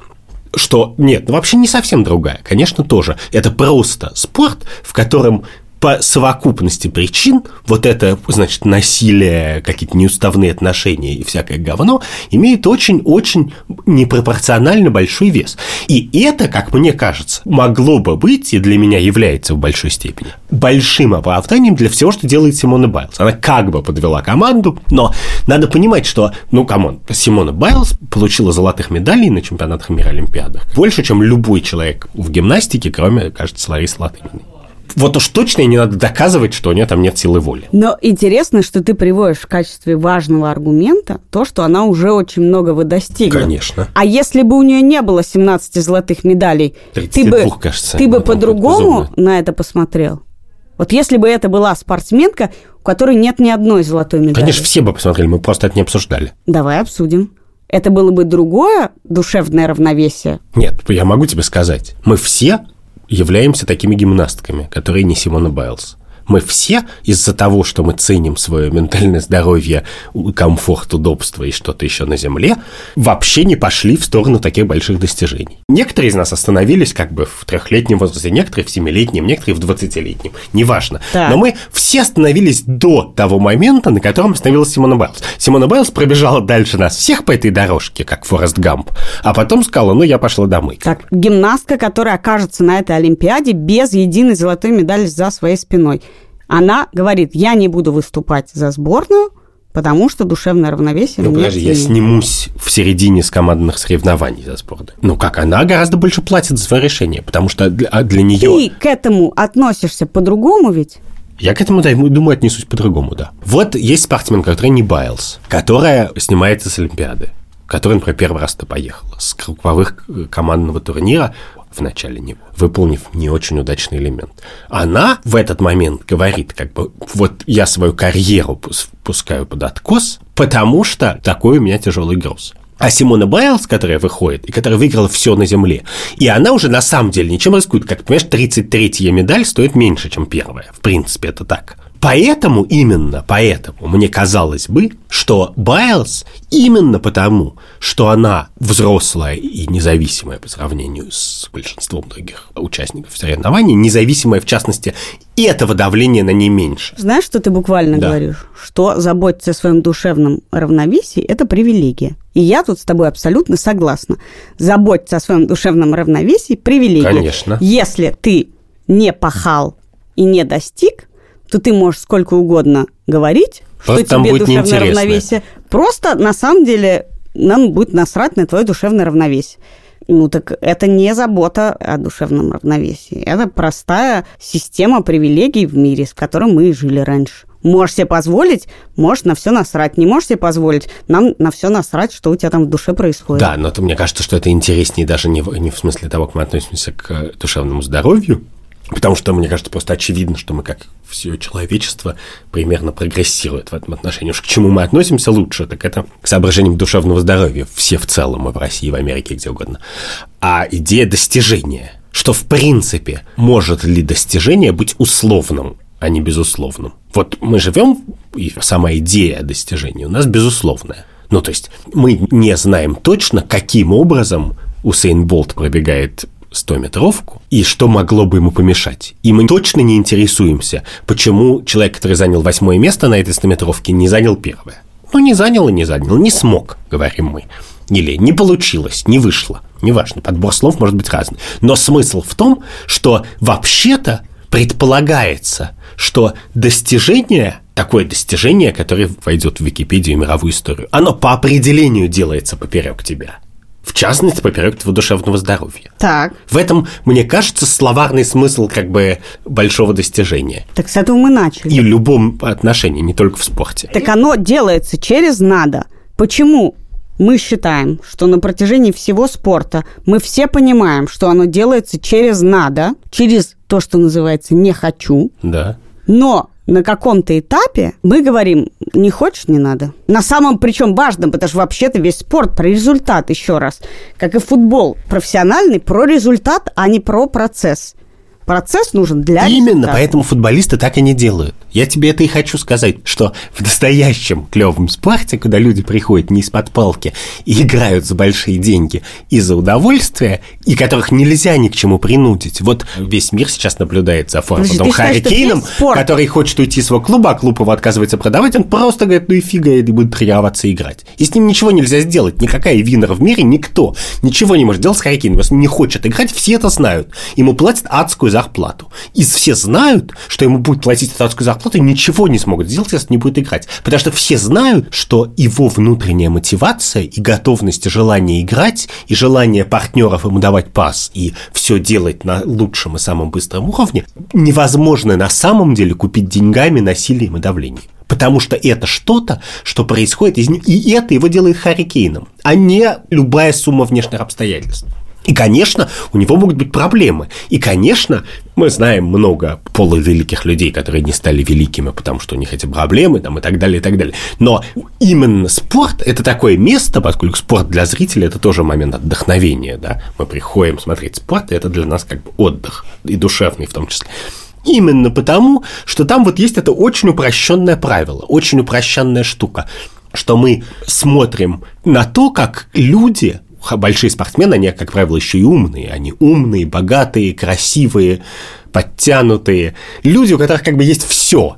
что нет, ну вообще не совсем другая, конечно, тоже. Это просто спорт, в котором по совокупности причин вот это, значит, насилие, какие-то неуставные отношения и всякое говно имеет очень-очень непропорционально большой вес. И это, как мне кажется, могло бы быть, и для меня является в большой степени, большим оправданием для всего, что делает Симона Байлз. Она как бы подвела команду, но надо понимать, что, ну, come on, Симона Байлз получила золотых медалей на чемпионатах мира Олимпиадах больше, чем любой человек в гимнастике, кроме, кажется, Ларисы Латыниной. Вот уж точно и не надо доказывать, что у нее там нет силы воли. Но интересно, что ты приводишь в качестве важного аргумента то, что она уже очень многого достигла. Конечно. А если бы у нее не было 17 золотых медалей, ты 32, бы, кажется, ты бы по-другому на это посмотрел? Вот если бы это была спортсменка, у которой нет ни одной золотой медали. Конечно, все бы посмотрели, мы просто это не обсуждали. Давай обсудим. Это было бы другое душевное равновесие. Нет, я могу тебе сказать, мы все являемся такими гимнастками, которые не Симона Байлз. Мы все из-за того, что мы ценим свое ментальное здоровье, комфорт, удобство и что-то еще на Земле, вообще не пошли в сторону таких больших достижений. Некоторые из нас остановились как бы в трехлетнем возрасте, некоторые в семилетнем, некоторые в двадцатилетнем, неважно. Так. Но мы все остановились до того момента, на котором остановилась Симона Байлз. Симона Байлз пробежала дальше нас всех по этой дорожке, как Форест Гамп, а потом сказала, ну, я пошла домой. Так, гимнастка, которая окажется на этой Олимпиаде без единой золотой медали за своей спиной. Она говорит, я не буду выступать за сборную, потому что душевное равновесие Ну, подожди, я ценнее». снимусь в середине с командных соревнований за спорт. Ну как, она гораздо больше платит за свое решение, потому что для, а для нее... Ты к этому относишься по-другому ведь? Я к этому, да, думаю, отнесусь по-другому, да. Вот есть спортсменка, которая не Байлз, которая снимается с Олимпиады, которая, например, первый раз-то поехала с групповых э, командного турнира. В начале него, выполнив не очень удачный элемент. Она в этот момент говорит, как бы, вот я свою карьеру пускаю под откос, потому что такой у меня тяжелый груз. А Симона Байлз, которая выходит, и которая выиграла все на земле, и она уже на самом деле ничем рискует. Как понимаешь, 33-я медаль стоит меньше, чем первая. В принципе, это так. Поэтому, именно поэтому, мне казалось бы, что Байлз именно потому, что она взрослая и независимая по сравнению с большинством других участников соревнований, независимая, в частности, и этого давления на не меньше. Знаешь, что ты буквально да. говоришь? Что заботиться о своем душевном равновесии – это привилегия. И я тут с тобой абсолютно согласна. Заботиться о своем душевном равновесии – привилегия. Конечно. Если ты не пахал и не достиг, то ты можешь сколько угодно говорить, Просто что тебе душевное равновесие. Просто на самом деле нам будет насрать на твое душевное равновесие. Ну так это не забота о душевном равновесии. Это простая система привилегий в мире, с которой мы жили раньше. Можешь себе позволить, можешь на все насрать. Не можешь себе позволить, нам на все насрать, что у тебя там в душе происходит. Да, но это, мне кажется, что это интереснее даже не в, не в смысле того, как мы относимся к душевному здоровью, Потому что, мне кажется, просто очевидно, что мы, как все человечество, примерно прогрессирует в этом отношении. Уж к чему мы относимся лучше, так это к соображениям душевного здоровья. Все в целом, и в России, и в Америке, где угодно. А идея достижения, что в принципе может ли достижение быть условным, а не безусловным. Вот мы живем, и сама идея достижения у нас безусловная. Ну, то есть мы не знаем точно, каким образом Усейн Болт пробегает 100-метровку, и что могло бы ему помешать. И мы точно не интересуемся, почему человек, который занял восьмое место на этой 100-метровке, не занял первое. Ну, не занял и не занял, не смог, говорим мы. Или не получилось, не вышло. Неважно, подбор слов может быть разный. Но смысл в том, что вообще-то предполагается, что достижение, такое достижение, которое войдет в Википедию и мировую историю, оно по определению делается поперек тебя – в частности, поперек твоего душевного здоровья. Так. В этом, мне кажется, словарный смысл как бы большого достижения. Так с этого мы начали. И в любом отношении, не только в спорте. Так оно делается через «надо». Почему мы считаем, что на протяжении всего спорта мы все понимаем, что оно делается через «надо», через то, что называется «не хочу». Да. Но на каком-то этапе мы говорим, не хочешь, не надо. На самом, причем важном, потому что вообще-то весь спорт про результат, еще раз. Как и футбол профессиональный, про результат, а не про процесс. Процесс нужен для Именно, результата. поэтому футболисты так и не делают. Я тебе это и хочу сказать, что в настоящем клевом спорте, куда люди приходят не из-под палки и играют за большие деньги и за удовольствие, и которых нельзя ни к чему принудить. Вот весь мир сейчас наблюдает за форвардом Харри Кейном, который хочет уйти из своего клуба, а клуб его отказывается продавать, он просто говорит, ну и фига, и будет тренироваться и играть. И с ним ничего нельзя сделать. Никакая винер в мире, никто ничего не может делать с Харри Кейном. Он не хочет играть, все это знают. Ему платят адскую зарплату. И все знают, что ему будет платить адскую зарплату, и ничего не смогут сделать, если не будет играть. Потому что все знают, что его внутренняя мотивация и готовность и желание играть, и желание партнеров ему давать пас, и все делать на лучшем и самом быстром уровне, невозможно на самом деле купить деньгами, насилием и давлением. Потому что это что-то, что происходит из него, и это его делает Харикейном, а не любая сумма внешних обстоятельств. И, конечно, у него могут быть проблемы. И, конечно, мы знаем много полувеликих людей, которые не стали великими, потому что у них эти проблемы там, и так далее, и так далее. Но именно спорт – это такое место, поскольку спорт для зрителя – это тоже момент отдохновения. Да? Мы приходим смотреть спорт, и это для нас как бы отдых, и душевный в том числе. Именно потому, что там вот есть это очень упрощенное правило, очень упрощенная штука, что мы смотрим на то, как люди большие спортсмены, они, как правило, еще и умные. Они умные, богатые, красивые, подтянутые. Люди, у которых как бы есть все.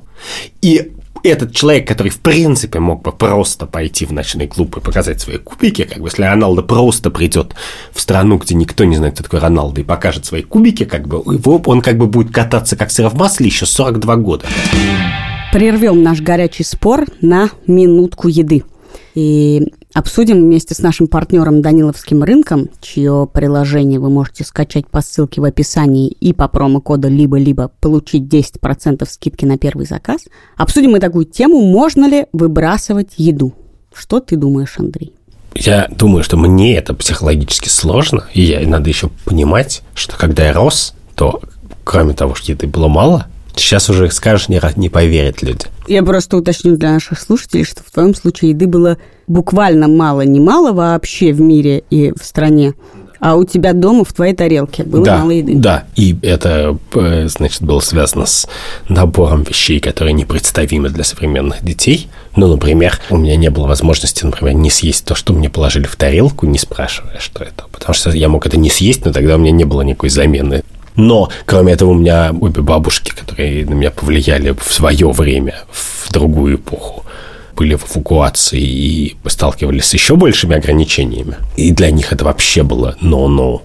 И этот человек, который в принципе мог бы просто пойти в ночной клуб и показать свои кубики, как бы если Роналдо просто придет в страну, где никто не знает, кто такой Роналдо, и покажет свои кубики, как бы его, он как бы будет кататься как сыр в масле еще 42 года. Прервем наш горячий спор на минутку еды. И Обсудим вместе с нашим партнером Даниловским рынком, чье приложение вы можете скачать по ссылке в описании и по промокоду либо-либо получить 10% скидки на первый заказ. Обсудим мы такую тему, можно ли выбрасывать еду. Что ты думаешь, Андрей? Я думаю, что мне это психологически сложно, и я, надо еще понимать, что когда я рос, то кроме того, что еды было мало, сейчас уже скажешь, не, не поверят люди. Я просто уточню для наших слушателей, что в твоем случае еды было буквально мало, не мало вообще в мире и в стране а у тебя дома в твоей тарелке было да, мало еды. Да, и это, э, значит, было связано с набором вещей, которые непредставимы для современных детей. Ну, например, у меня не было возможности, например, не съесть то, что мне положили в тарелку, не спрашивая, что это. Потому что я мог это не съесть, но тогда у меня не было никакой замены. Но, кроме этого, у меня обе бабушки, которые на меня повлияли в свое время, в другую эпоху, были в эвакуации и сталкивались с еще большими ограничениями. И для них это вообще было no-no.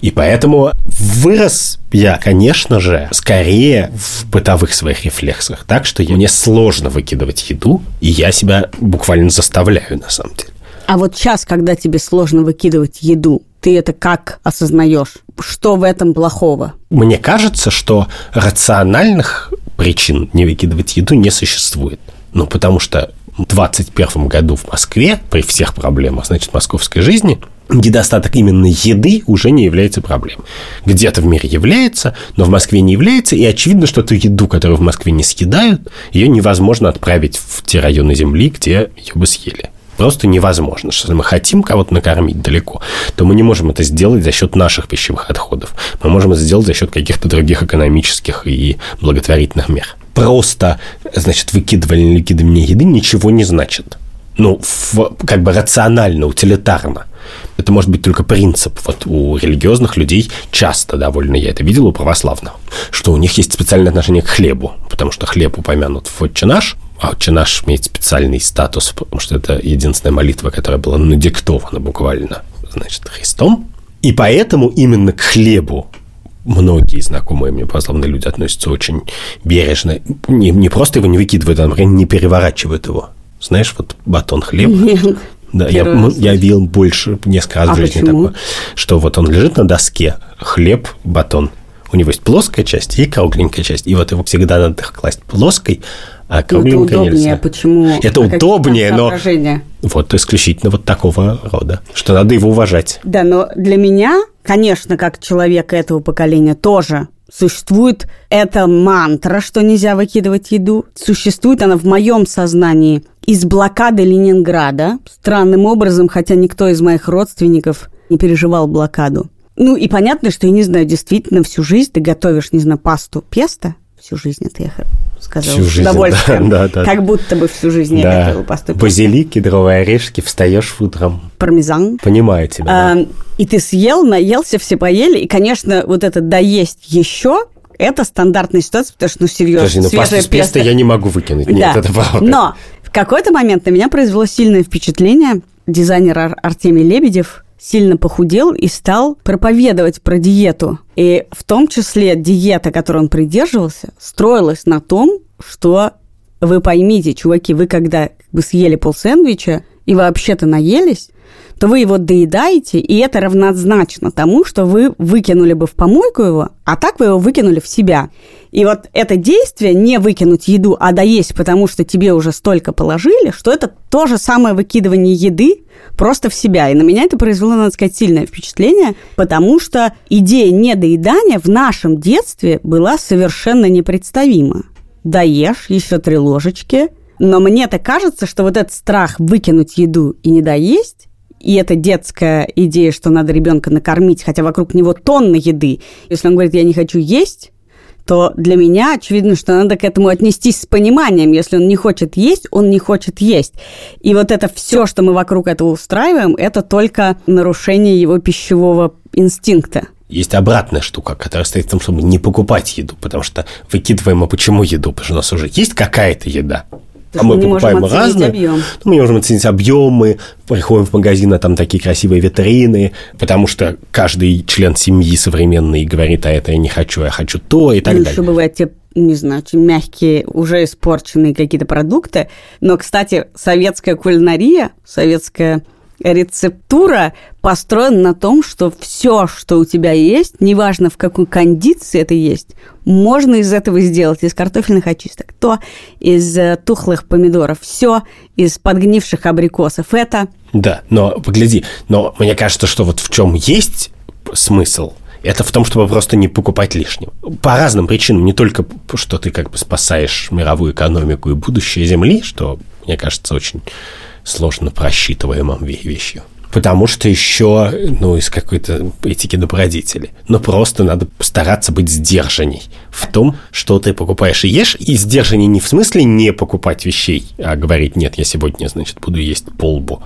И поэтому вырос я, конечно же, скорее в бытовых своих рефлексах. Так что мне сложно выкидывать еду, и я себя буквально заставляю, на самом деле. А вот сейчас, когда тебе сложно выкидывать еду, ты это как осознаешь? Что в этом плохого? Мне кажется, что рациональных причин не выкидывать еду не существует. Ну, потому что в 2021 году в Москве, при всех проблемах, значит, московской жизни, недостаток именно еды уже не является проблемой. Где-то в мире является, но в Москве не является, и очевидно, что ту еду, которую в Москве не съедают, ее невозможно отправить в те районы земли, где ее бы съели просто невозможно. Если мы хотим кого-то накормить далеко, то мы не можем это сделать за счет наших пищевых отходов. Мы можем это сделать за счет каких-то других экономических и благотворительных мер просто, значит, выкидывание или выкидывание еды ничего не значит. Ну, в, как бы рационально, утилитарно. Это может быть только принцип. Вот у религиозных людей часто довольно, я это видел у православных, что у них есть специальное отношение к хлебу, потому что хлеб упомянут в «Отче наш», а «Отче наш» имеет специальный статус, потому что это единственная молитва, которая была надиктована буквально, значит, Христом. И поэтому именно к хлебу многие знакомые мне православные люди относятся очень бережно. Не, не просто его не выкидывают, а, например, не переворачивают его. Знаешь, вот батон хлеба. Нет. Да, я, я видел больше, несколько раз а в жизни почему? такое, что вот он лежит на доске, хлеб, батон. У него есть плоская часть и кругленькая часть. И вот его всегда надо класть плоской, а кругленькой это удобнее, нельзя. Почему? Это а удобнее, но вот исключительно вот такого рода, что надо его уважать. Да, но для меня, конечно, как человека этого поколения тоже существует эта мантра, что нельзя выкидывать еду. Существует она в моем сознании из блокады Ленинграда. Странным образом, хотя никто из моих родственников не переживал блокаду. Ну и понятно, что я не знаю, действительно, всю жизнь ты готовишь, не знаю, пасту песто. Всю жизнь это я сказала всю жизнь, с удовольствием. Да, да, да. Как будто бы всю жизнь да. я готовила пасту. Базилик, кедровые орешки, встаешь утром. Пармезан. Понимаю тебя. А, да. И ты съел, наелся, все поели. И, конечно, вот это доесть еще это стандартная ситуация, потому что, ну, серьезно, Подожди, ну, пасту с песто я не могу выкинуть. Нет, да. это правда. Но в какой-то момент на меня произвело сильное впечатление дизайнер Артемий Лебедев сильно похудел и стал проповедовать про диету. И в том числе диета, которой он придерживался, строилась на том, что вы поймите, чуваки, вы когда как бы съели пол сэндвича и вообще-то наелись, то вы его доедаете, и это равнозначно тому, что вы выкинули бы в помойку его, а так вы его выкинули в себя. И вот это действие, не выкинуть еду, а доесть, потому что тебе уже столько положили, что это то же самое выкидывание еды просто в себя. И на меня это произвело, надо сказать, сильное впечатление, потому что идея недоедания в нашем детстве была совершенно непредставима. Доешь еще три ложечки, но мне-то кажется, что вот этот страх выкинуть еду и не доесть, и эта детская идея, что надо ребенка накормить, хотя вокруг него тонны еды. Если он говорит, я не хочу есть, то для меня очевидно, что надо к этому отнестись с пониманием. Если он не хочет есть, он не хочет есть. И вот это все, что мы вокруг этого устраиваем, это только нарушение его пищевого инстинкта. Есть обратная штука, которая стоит в том, чтобы не покупать еду, потому что выкидываем, а почему еду? Потому что у нас уже есть какая-то еда, а мы, покупаем разные. Объем. Ну, мы можем оценить объем, мы приходим в магазин, а там такие красивые витрины, потому что каждый член семьи современный говорит, а это я не хочу, я хочу то и так ну, далее. Еще бывает те не знаю, очень мягкие, уже испорченные какие-то продукты. Но, кстати, советская кулинария, советская рецептура построена на том, что все, что у тебя есть, неважно в какой кондиции это есть, можно из этого сделать, из картофельных очисток, то из э, тухлых помидоров, все из подгнивших абрикосов. Это... Да, но погляди, но мне кажется, что вот в чем есть смысл, это в том, чтобы просто не покупать лишнего. По разным причинам, не только, что ты как бы спасаешь мировую экономику и будущее Земли, что, мне кажется, очень сложно просчитываемым вещью. Потому что еще, ну, из какой-то этики добродетели. Но просто надо стараться быть сдержанней в том, что ты покупаешь и ешь. И сдержанней не в смысле не покупать вещей, а говорить, нет, я сегодня, значит, буду есть полбу.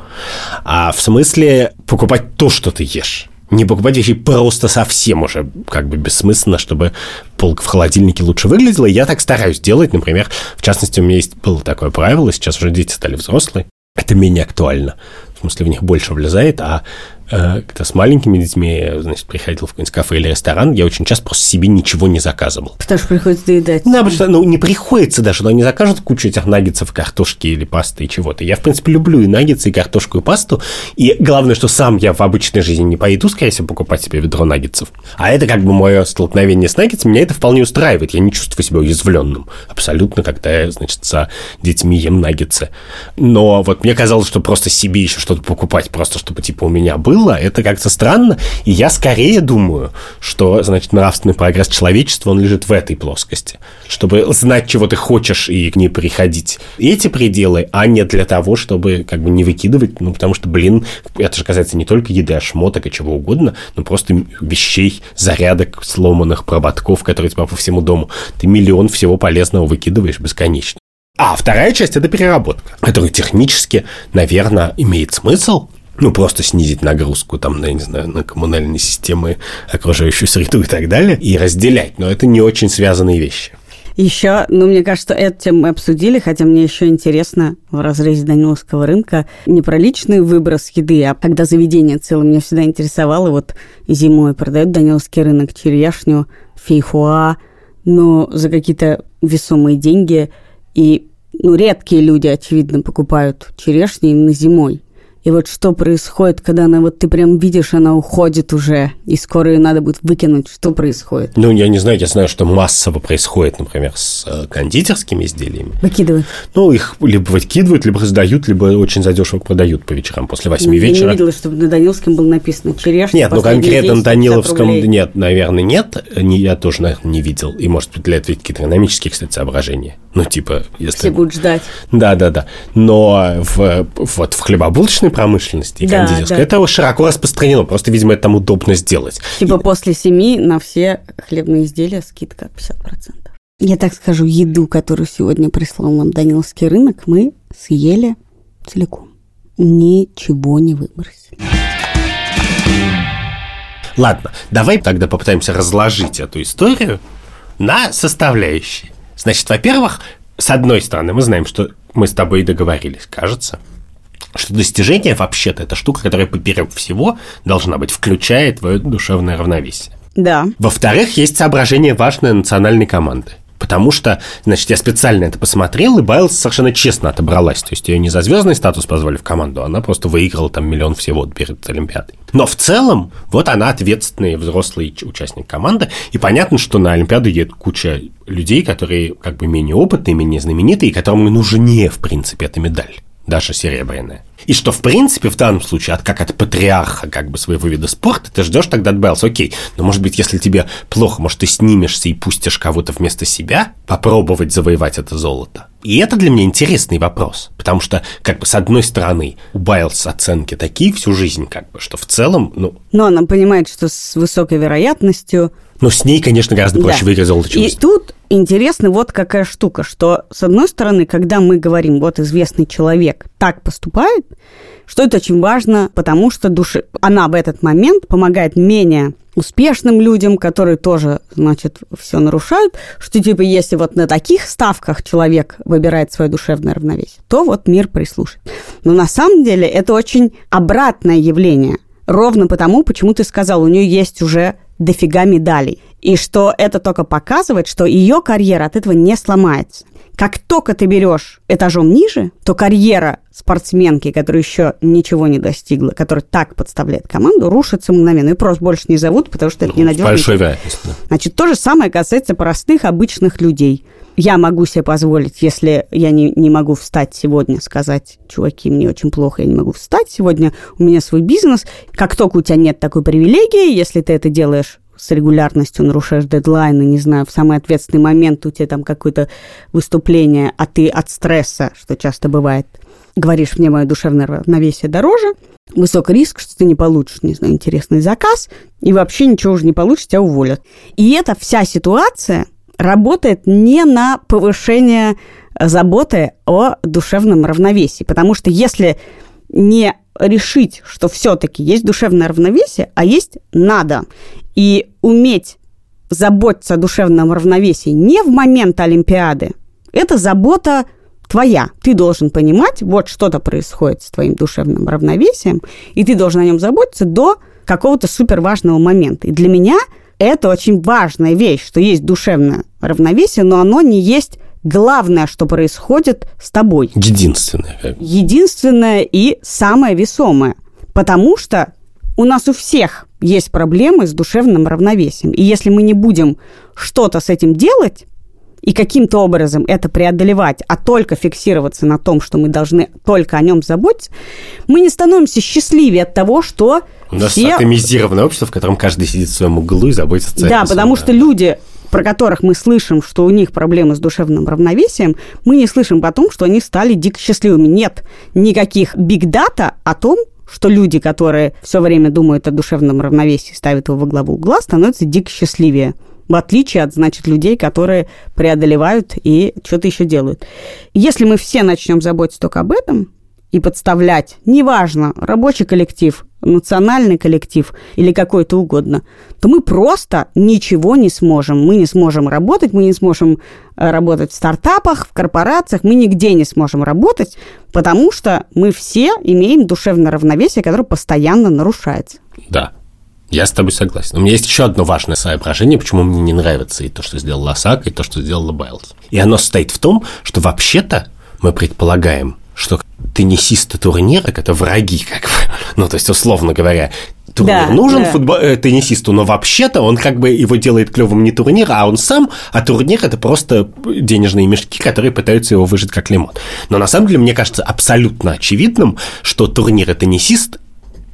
А в смысле покупать то, что ты ешь не покупать вещи просто совсем уже как бы бессмысленно, чтобы полка в холодильнике лучше выглядела. я так стараюсь делать, например, в частности, у меня есть было такое правило, сейчас уже дети стали взрослые, это менее актуально. Смысле, в них больше влезает, а Э, когда с маленькими детьми, значит, приходил в какой-нибудь кафе или ресторан, я очень часто просто себе ничего не заказывал. Потому что приходится доедать. Да, потому что, ну, не приходится даже, но они закажут кучу этих наггетсов, картошки или пасты и чего-то. Я, в принципе, люблю и наггетсы, и картошку, и пасту, и главное, что сам я в обычной жизни не пойду, скорее всего, покупать себе ведро наггетсов. А это как бы мое столкновение с наггетсами, меня это вполне устраивает, я не чувствую себя уязвленным абсолютно, когда я, значит, со детьми ем наггетсы. Но вот мне казалось, что просто себе еще что-то покупать, просто чтобы, типа, у меня было, это как-то странно. И я скорее думаю, что, значит, нравственный прогресс человечества, он лежит в этой плоскости. Чтобы знать, чего ты хочешь и к ней приходить. Эти пределы, а не для того, чтобы как бы не выкидывать, ну, потому что, блин, это же касается не только еды, а шмоток и чего угодно, но просто вещей, зарядок, сломанных проводков, которые у тебя по всему дому. Ты миллион всего полезного выкидываешь бесконечно. А вторая часть – это переработка, которая технически, наверное, имеет смысл, ну, просто снизить нагрузку там, на, я не знаю, на коммунальные системы, окружающую среду и так далее, и разделять. Но это не очень связанные вещи. Еще, ну, мне кажется, эту тему мы обсудили, хотя мне еще интересно в разрезе Даниловского рынка не про личный выброс еды, а когда заведение целое. Меня всегда интересовало, вот зимой продают Даниловский рынок черешню, фейхуа, но за какие-то весомые деньги. И ну, редкие люди, очевидно, покупают черешни именно зимой. И вот что происходит, когда она вот ты прям видишь, она уходит уже, и скоро ее надо будет выкинуть. Что происходит? Ну, я не знаю, я знаю, что массово происходит, например, с э, кондитерскими изделиями. Выкидывают? Ну, их либо выкидывают, либо раздают, либо очень задешево продают по вечерам после восьми вечера. Я не видела, чтобы на Даниловском было написано черешня. Нет, ну конкретно на Даниловском нет, наверное, нет. Не, я тоже, наверное, не видел. И, может быть, для этого какие-то экономические, кстати, соображения. Ну, типа, если... Все будут ждать. Да, да, да. Но в, вот в хлебобулочной промышленности и да, кондитерской да. это широко распространено. Просто, видимо, это там удобно сделать. Типа и... после семи на все хлебные изделия скидка 50%. Я так скажу, еду, которую сегодня прислал нам Даниловский рынок, мы съели целиком. Ничего не выбросили. Ладно, давай тогда попытаемся разложить эту историю на составляющие. Значит, во-первых, с одной стороны, мы знаем, что мы с тобой и договорились, кажется, что достижение вообще-то это штука, которая поперек всего должна быть, включая твое душевное равновесие. Да. Во-вторых, есть соображение важное национальной команды. Потому что, значит, я специально это посмотрел, и Байлз совершенно честно отобралась. То есть ее не за звездный статус позвали в команду, она просто выиграла там миллион всего перед Олимпиадой. Но в целом, вот она ответственный взрослый участник команды, и понятно, что на Олимпиаду едет куча людей, которые как бы менее опытные, менее знаменитые, и которым нужнее, в принципе, эта медаль даже серебряная. И что, в принципе, в данном случае, от, как от патриарха как бы своего вида спорта, ты ждешь тогда от Байлз, окей, но может быть, если тебе плохо, может, ты снимешься и пустишь кого-то вместо себя, попробовать завоевать это золото. И это для меня интересный вопрос, потому что, как бы, с одной стороны, у Байлз оценки такие всю жизнь, как бы, что в целом, ну... Но она понимает, что с высокой вероятностью но с ней, конечно, гораздо проще да. выиграть золото, чем И тут интересно вот какая штука, что, с одной стороны, когда мы говорим, вот известный человек так поступает, что это очень важно, потому что души... она в этот момент помогает менее успешным людям, которые тоже, значит, все нарушают, что типа если вот на таких ставках человек выбирает свое душевное равновесие, то вот мир прислушает. Но на самом деле это очень обратное явление. Ровно потому, почему ты сказал, у нее есть уже дофига медалей. И что это только показывает, что ее карьера от этого не сломается. Как только ты берешь этажом ниже, то карьера спортсменки, которая еще ничего не достигла, которая так подставляет команду, рушится мгновенно. И просто больше не зовут, потому что это ненадежно. Большой вероятность. Да. Значит, то же самое касается простых, обычных людей. Я могу себе позволить, если я не, не могу встать сегодня, сказать, чуваки, мне очень плохо, я не могу встать сегодня, у меня свой бизнес. Как только у тебя нет такой привилегии, если ты это делаешь с регулярностью нарушаешь дедлайны, не знаю, в самый ответственный момент у тебя там какое-то выступление, а ты от стресса, что часто бывает, говоришь, мне мое душевное равновесие дороже, высокий риск, что ты не получишь, не знаю, интересный заказ, и вообще ничего уже не получишь, тебя уволят. И эта вся ситуация работает не на повышение заботы о душевном равновесии, потому что если не решить, что все-таки есть душевное равновесие, а есть надо. И уметь заботиться о душевном равновесии не в момент Олимпиады. Это забота твоя. Ты должен понимать, вот что-то происходит с твоим душевным равновесием, и ты должен о нем заботиться до какого-то супер важного момента. И для меня это очень важная вещь, что есть душевное равновесие, но оно не есть главное, что происходит с тобой. Единственное. Единственное и самое весомое. Потому что у нас у всех есть проблемы с душевным равновесием. И если мы не будем что-то с этим делать, и каким-то образом это преодолевать, а только фиксироваться на том, что мы должны только о нем заботиться, мы не становимся счастливее от того, что У нас все... атомизированное общество, в котором каждый сидит в своем углу и заботится Да, потому что люди про которых мы слышим, что у них проблемы с душевным равновесием, мы не слышим потом, что они стали дико счастливыми. Нет никаких биг-дата о том, что люди, которые все время думают о душевном равновесии, ставят его во главу угла, становятся дико счастливее. В отличие от, значит, людей, которые преодолевают и что-то еще делают. Если мы все начнем заботиться только об этом, и подставлять, неважно, рабочий коллектив, национальный коллектив или какой-то угодно, то мы просто ничего не сможем. Мы не сможем работать, мы не сможем э, работать в стартапах, в корпорациях, мы нигде не сможем работать, потому что мы все имеем душевное равновесие, которое постоянно нарушается. Да, я с тобой согласен. У меня есть еще одно важное соображение, почему мне не нравится и то, что сделал Лосак, и то, что сделала Байлз. И оно состоит в том, что вообще-то мы предполагаем, что теннисисты турнира, это враги, как бы, ну, то есть, условно говоря, турнир Да, нужен да. футбо- э, теннисисту, но вообще-то он как бы его делает клевым не турнир, а он сам, а турнир это просто денежные мешки, которые пытаются его выжить как лимон. Но на самом деле мне кажется абсолютно очевидным, что турнир и теннисист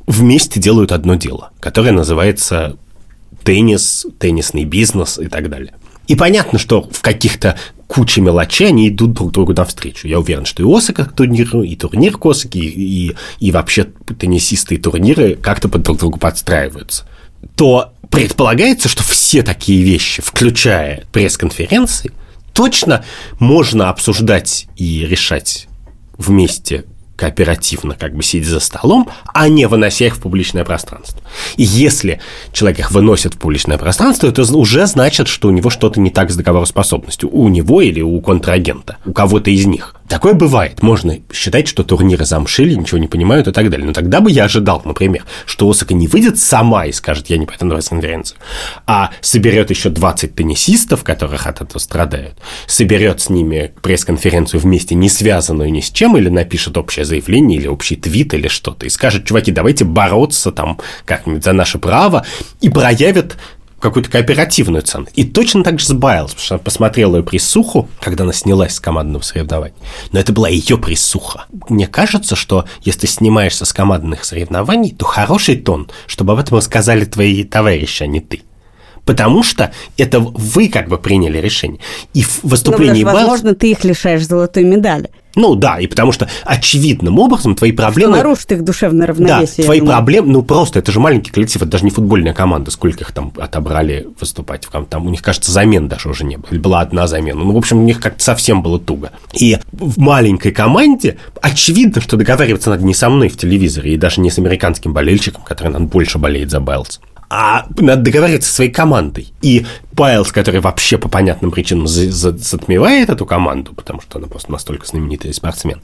вместе делают одно дело, которое называется теннис, теннисный бизнес и так далее. И понятно, что в каких-то куче мелочей они идут друг другу навстречу. Я уверен, что и Осака к турниру, и турнир к Осаке, и, и, и вообще теннисисты и турниры как-то под друг другу подстраиваются. То предполагается, что все такие вещи, включая пресс-конференции, точно можно обсуждать и решать вместе кооперативно, как бы сидя за столом, а не вынося их в публичное пространство. И если человек их выносит в публичное пространство, это уже значит, что у него что-то не так с договороспособностью. У него или у контрагента, у кого-то из них. Такое бывает. Можно считать, что турниры замшили, ничего не понимают и так далее. Но тогда бы я ожидал, например, что Осака не выйдет сама и скажет, я не пойду на пресс-конференцию, а соберет еще 20 теннисистов, которых от этого страдают, соберет с ними пресс-конференцию вместе, не связанную ни с чем, или напишет общее заявление, или общий твит, или что-то, и скажет, чуваки, давайте бороться там как-нибудь за наше право, и проявит какую-то кооперативную ценность. И точно так же с Байлз, потому что она посмотрела ее прессуху, когда она снялась с командного соревнования. Но это была ее прессуха. Мне кажется, что если снимаешься с командных соревнований, то хороший тон, чтобы об этом рассказали твои товарищи, а не ты. Потому что это вы как бы приняли решение. И в Ну, выступлении что, Байлз... возможно, ты их лишаешь золотой медали. Ну да, и потому что очевидным образом твои Что проблемы... нарушит их душевное Да, равновесие. я твои проблемы, ну просто это же маленький коллектив, это даже не футбольная команда, сколько их там отобрали выступать, ком- там у них, кажется, замен даже уже не было, или была одна замена, ну, в общем, у них как-то совсем было туго. И в маленькой команде очевидно, что договариваться надо не со мной в телевизоре, и даже не с американским болельщиком, который, наверное, больше болеет за Байлз, а надо договориться со своей командой. И Пайлс, который вообще по понятным причинам затмевает эту команду, потому что она просто настолько знаменитый спортсмен,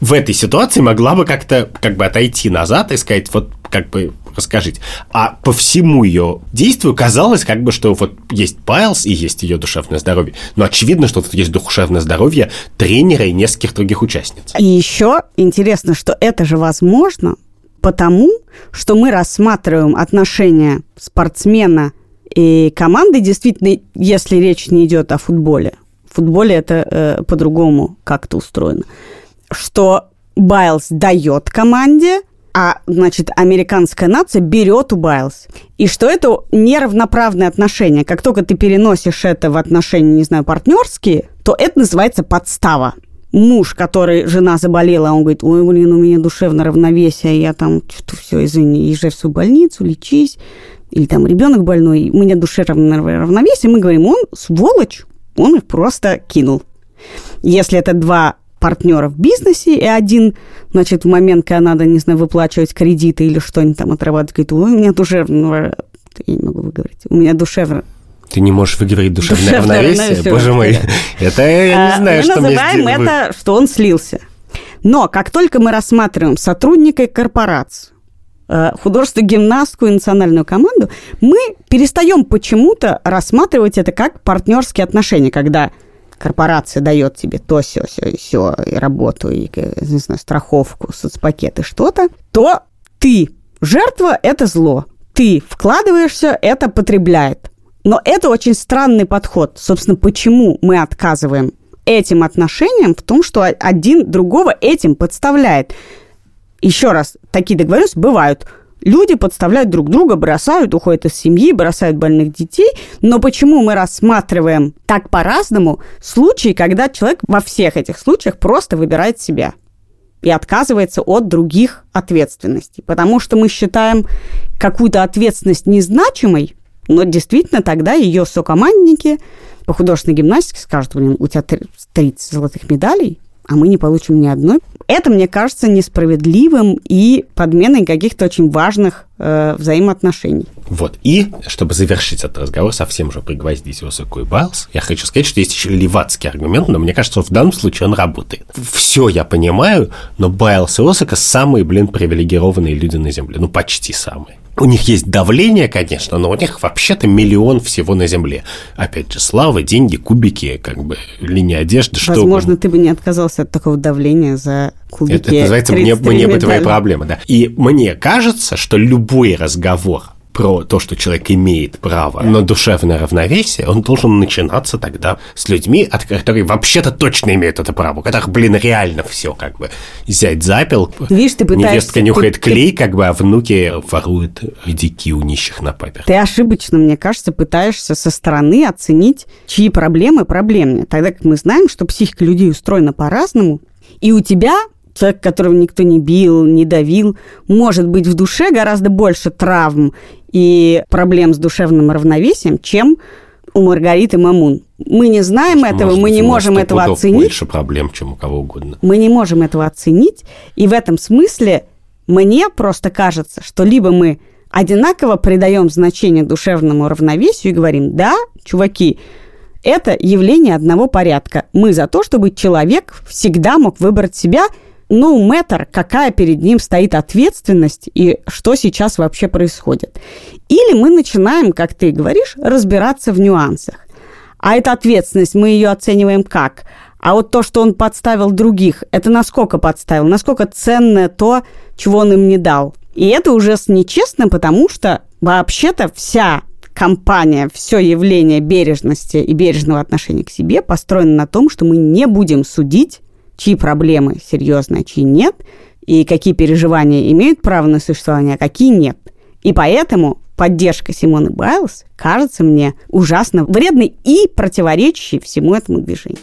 в этой ситуации могла бы как-то как бы отойти назад и сказать, вот как бы расскажите. А по всему ее действию казалось, как бы, что вот есть Пайлс и есть ее душевное здоровье. Но очевидно, что тут есть душевное здоровье тренера и нескольких других участниц. И еще интересно, что это же возможно потому, что мы рассматриваем отношения спортсмена и команды, действительно, если речь не идет о футболе. В футболе это э, по-другому как-то устроено. Что Байлз дает команде, а, значит, американская нация берет у Байлз. И что это неравноправные отношения. Как только ты переносишь это в отношения, не знаю, партнерские, то это называется подстава. Муж, который жена заболела, он говорит, ой, блин, у меня душевное равновесие, я там, что-то все, извини, езжай в свою больницу, лечись. Или там ребенок больной, у меня душевное равновесие. Мы говорим, он сволочь, он их просто кинул. Если это два партнера в бизнесе, и один, значит, в момент, когда надо, не знаю, выплачивать кредиты или что-нибудь там отрабатывать, говорит, ой, у меня душевное... Я не могу выговорить. У меня душевное ты не можешь выговорить душевное, душевное равновесие? равновесие? Боже мой, это я не а, знаю, что Мы называем это, что он слился. Но как только мы рассматриваем сотрудника корпорации, э, художественную гимнастку и национальную команду, мы перестаем почему-то рассматривать это как партнерские отношения, когда корпорация дает тебе то, все, все, все, и работу, и, не знаю, страховку, соцпакеты, что-то, то ты жертва – это зло. Ты вкладываешься – это потребляет. Но это очень странный подход. Собственно, почему мы отказываем этим отношениям в том, что один другого этим подставляет. Еще раз, такие договоренности бывают. Люди подставляют друг друга, бросают, уходят из семьи, бросают больных детей. Но почему мы рассматриваем так по-разному случаи, когда человек во всех этих случаях просто выбирает себя и отказывается от других ответственностей? Потому что мы считаем какую-то ответственность незначимой, но действительно тогда ее сокомандники по художественной гимнастике скажут, блин, у тебя 30 золотых медалей, а мы не получим ни одной. Это, мне кажется, несправедливым и подменой каких-то очень важных э, взаимоотношений. Вот. И, чтобы завершить этот разговор, совсем же пригвоздить высокую Байлз, я хочу сказать, что есть еще левацкий аргумент, но мне кажется, в данном случае он работает. Все я понимаю, но Байлз и Осака самые, блин, привилегированные люди на Земле. Ну, почти самые. У них есть давление, конечно, но у них вообще-то миллион всего на Земле. Опять же, слава, деньги, кубики, как бы линия одежды, что Возможно, ты бы не отказался от такого давления за кубики. Это, это называется «мне, мне бы твои проблемы», да. И мне кажется, что любой разговор про то, что человек имеет право на душевное равновесие, он должен начинаться тогда с людьми, от которых вообще-то точно имеют это право, у которых, блин, реально все как бы взять запил. Видишь, ты пытаешься... Невестка нюхает ты, клей, как бы, а внуки воруют редики у нищих на папер. Ты ошибочно, мне кажется, пытаешься со стороны оценить, чьи проблемы проблемные. Тогда как мы знаем, что психика людей устроена по-разному, и у тебя человек, которого никто не бил, не давил, может быть в душе гораздо больше травм и проблем с душевным равновесием, чем у Маргариты Мамун. Мы не знаем Может, этого, мы не можем этого оценить. больше проблем, чем у кого угодно. Мы не можем этого оценить, и в этом смысле мне просто кажется, что либо мы одинаково придаем значение душевному равновесию и говорим, да, чуваки, это явление одного порядка. Мы за то, чтобы человек всегда мог выбрать себя – no matter, какая перед ним стоит ответственность и что сейчас вообще происходит. Или мы начинаем, как ты говоришь, разбираться в нюансах. А эта ответственность, мы ее оцениваем как? А вот то, что он подставил других, это насколько подставил? Насколько ценное то, чего он им не дал? И это уже нечестно, потому что вообще-то вся компания, все явление бережности и бережного отношения к себе построено на том, что мы не будем судить чьи проблемы серьезные, чьи нет, и какие переживания имеют право на существование, а какие нет. И поэтому поддержка Симоны Байлз кажется мне ужасно вредной и противоречащей всему этому движению.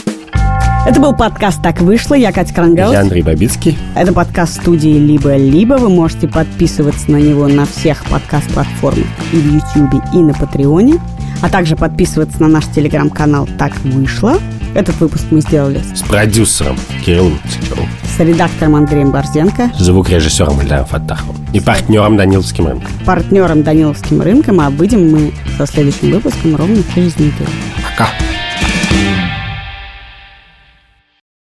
Это был подкаст «Так вышло». Я Катя Крангаус. Я Андрей Бабицкий. Это подкаст студии «Либо-либо». Вы можете подписываться на него на всех подкаст-платформах и в YouTube, и на Патреоне. А также подписываться на наш телеграм-канал «Так вышло». Этот выпуск мы сделали с продюсером Кириллом Сычевым. с редактором Андреем Борзенко, звукорежиссером Ильдаром Фаттаховым и партнером Даниловским рынком. партнером Даниловским рынком, а выйдем мы со следующим выпуском ровно через неделю. Пока!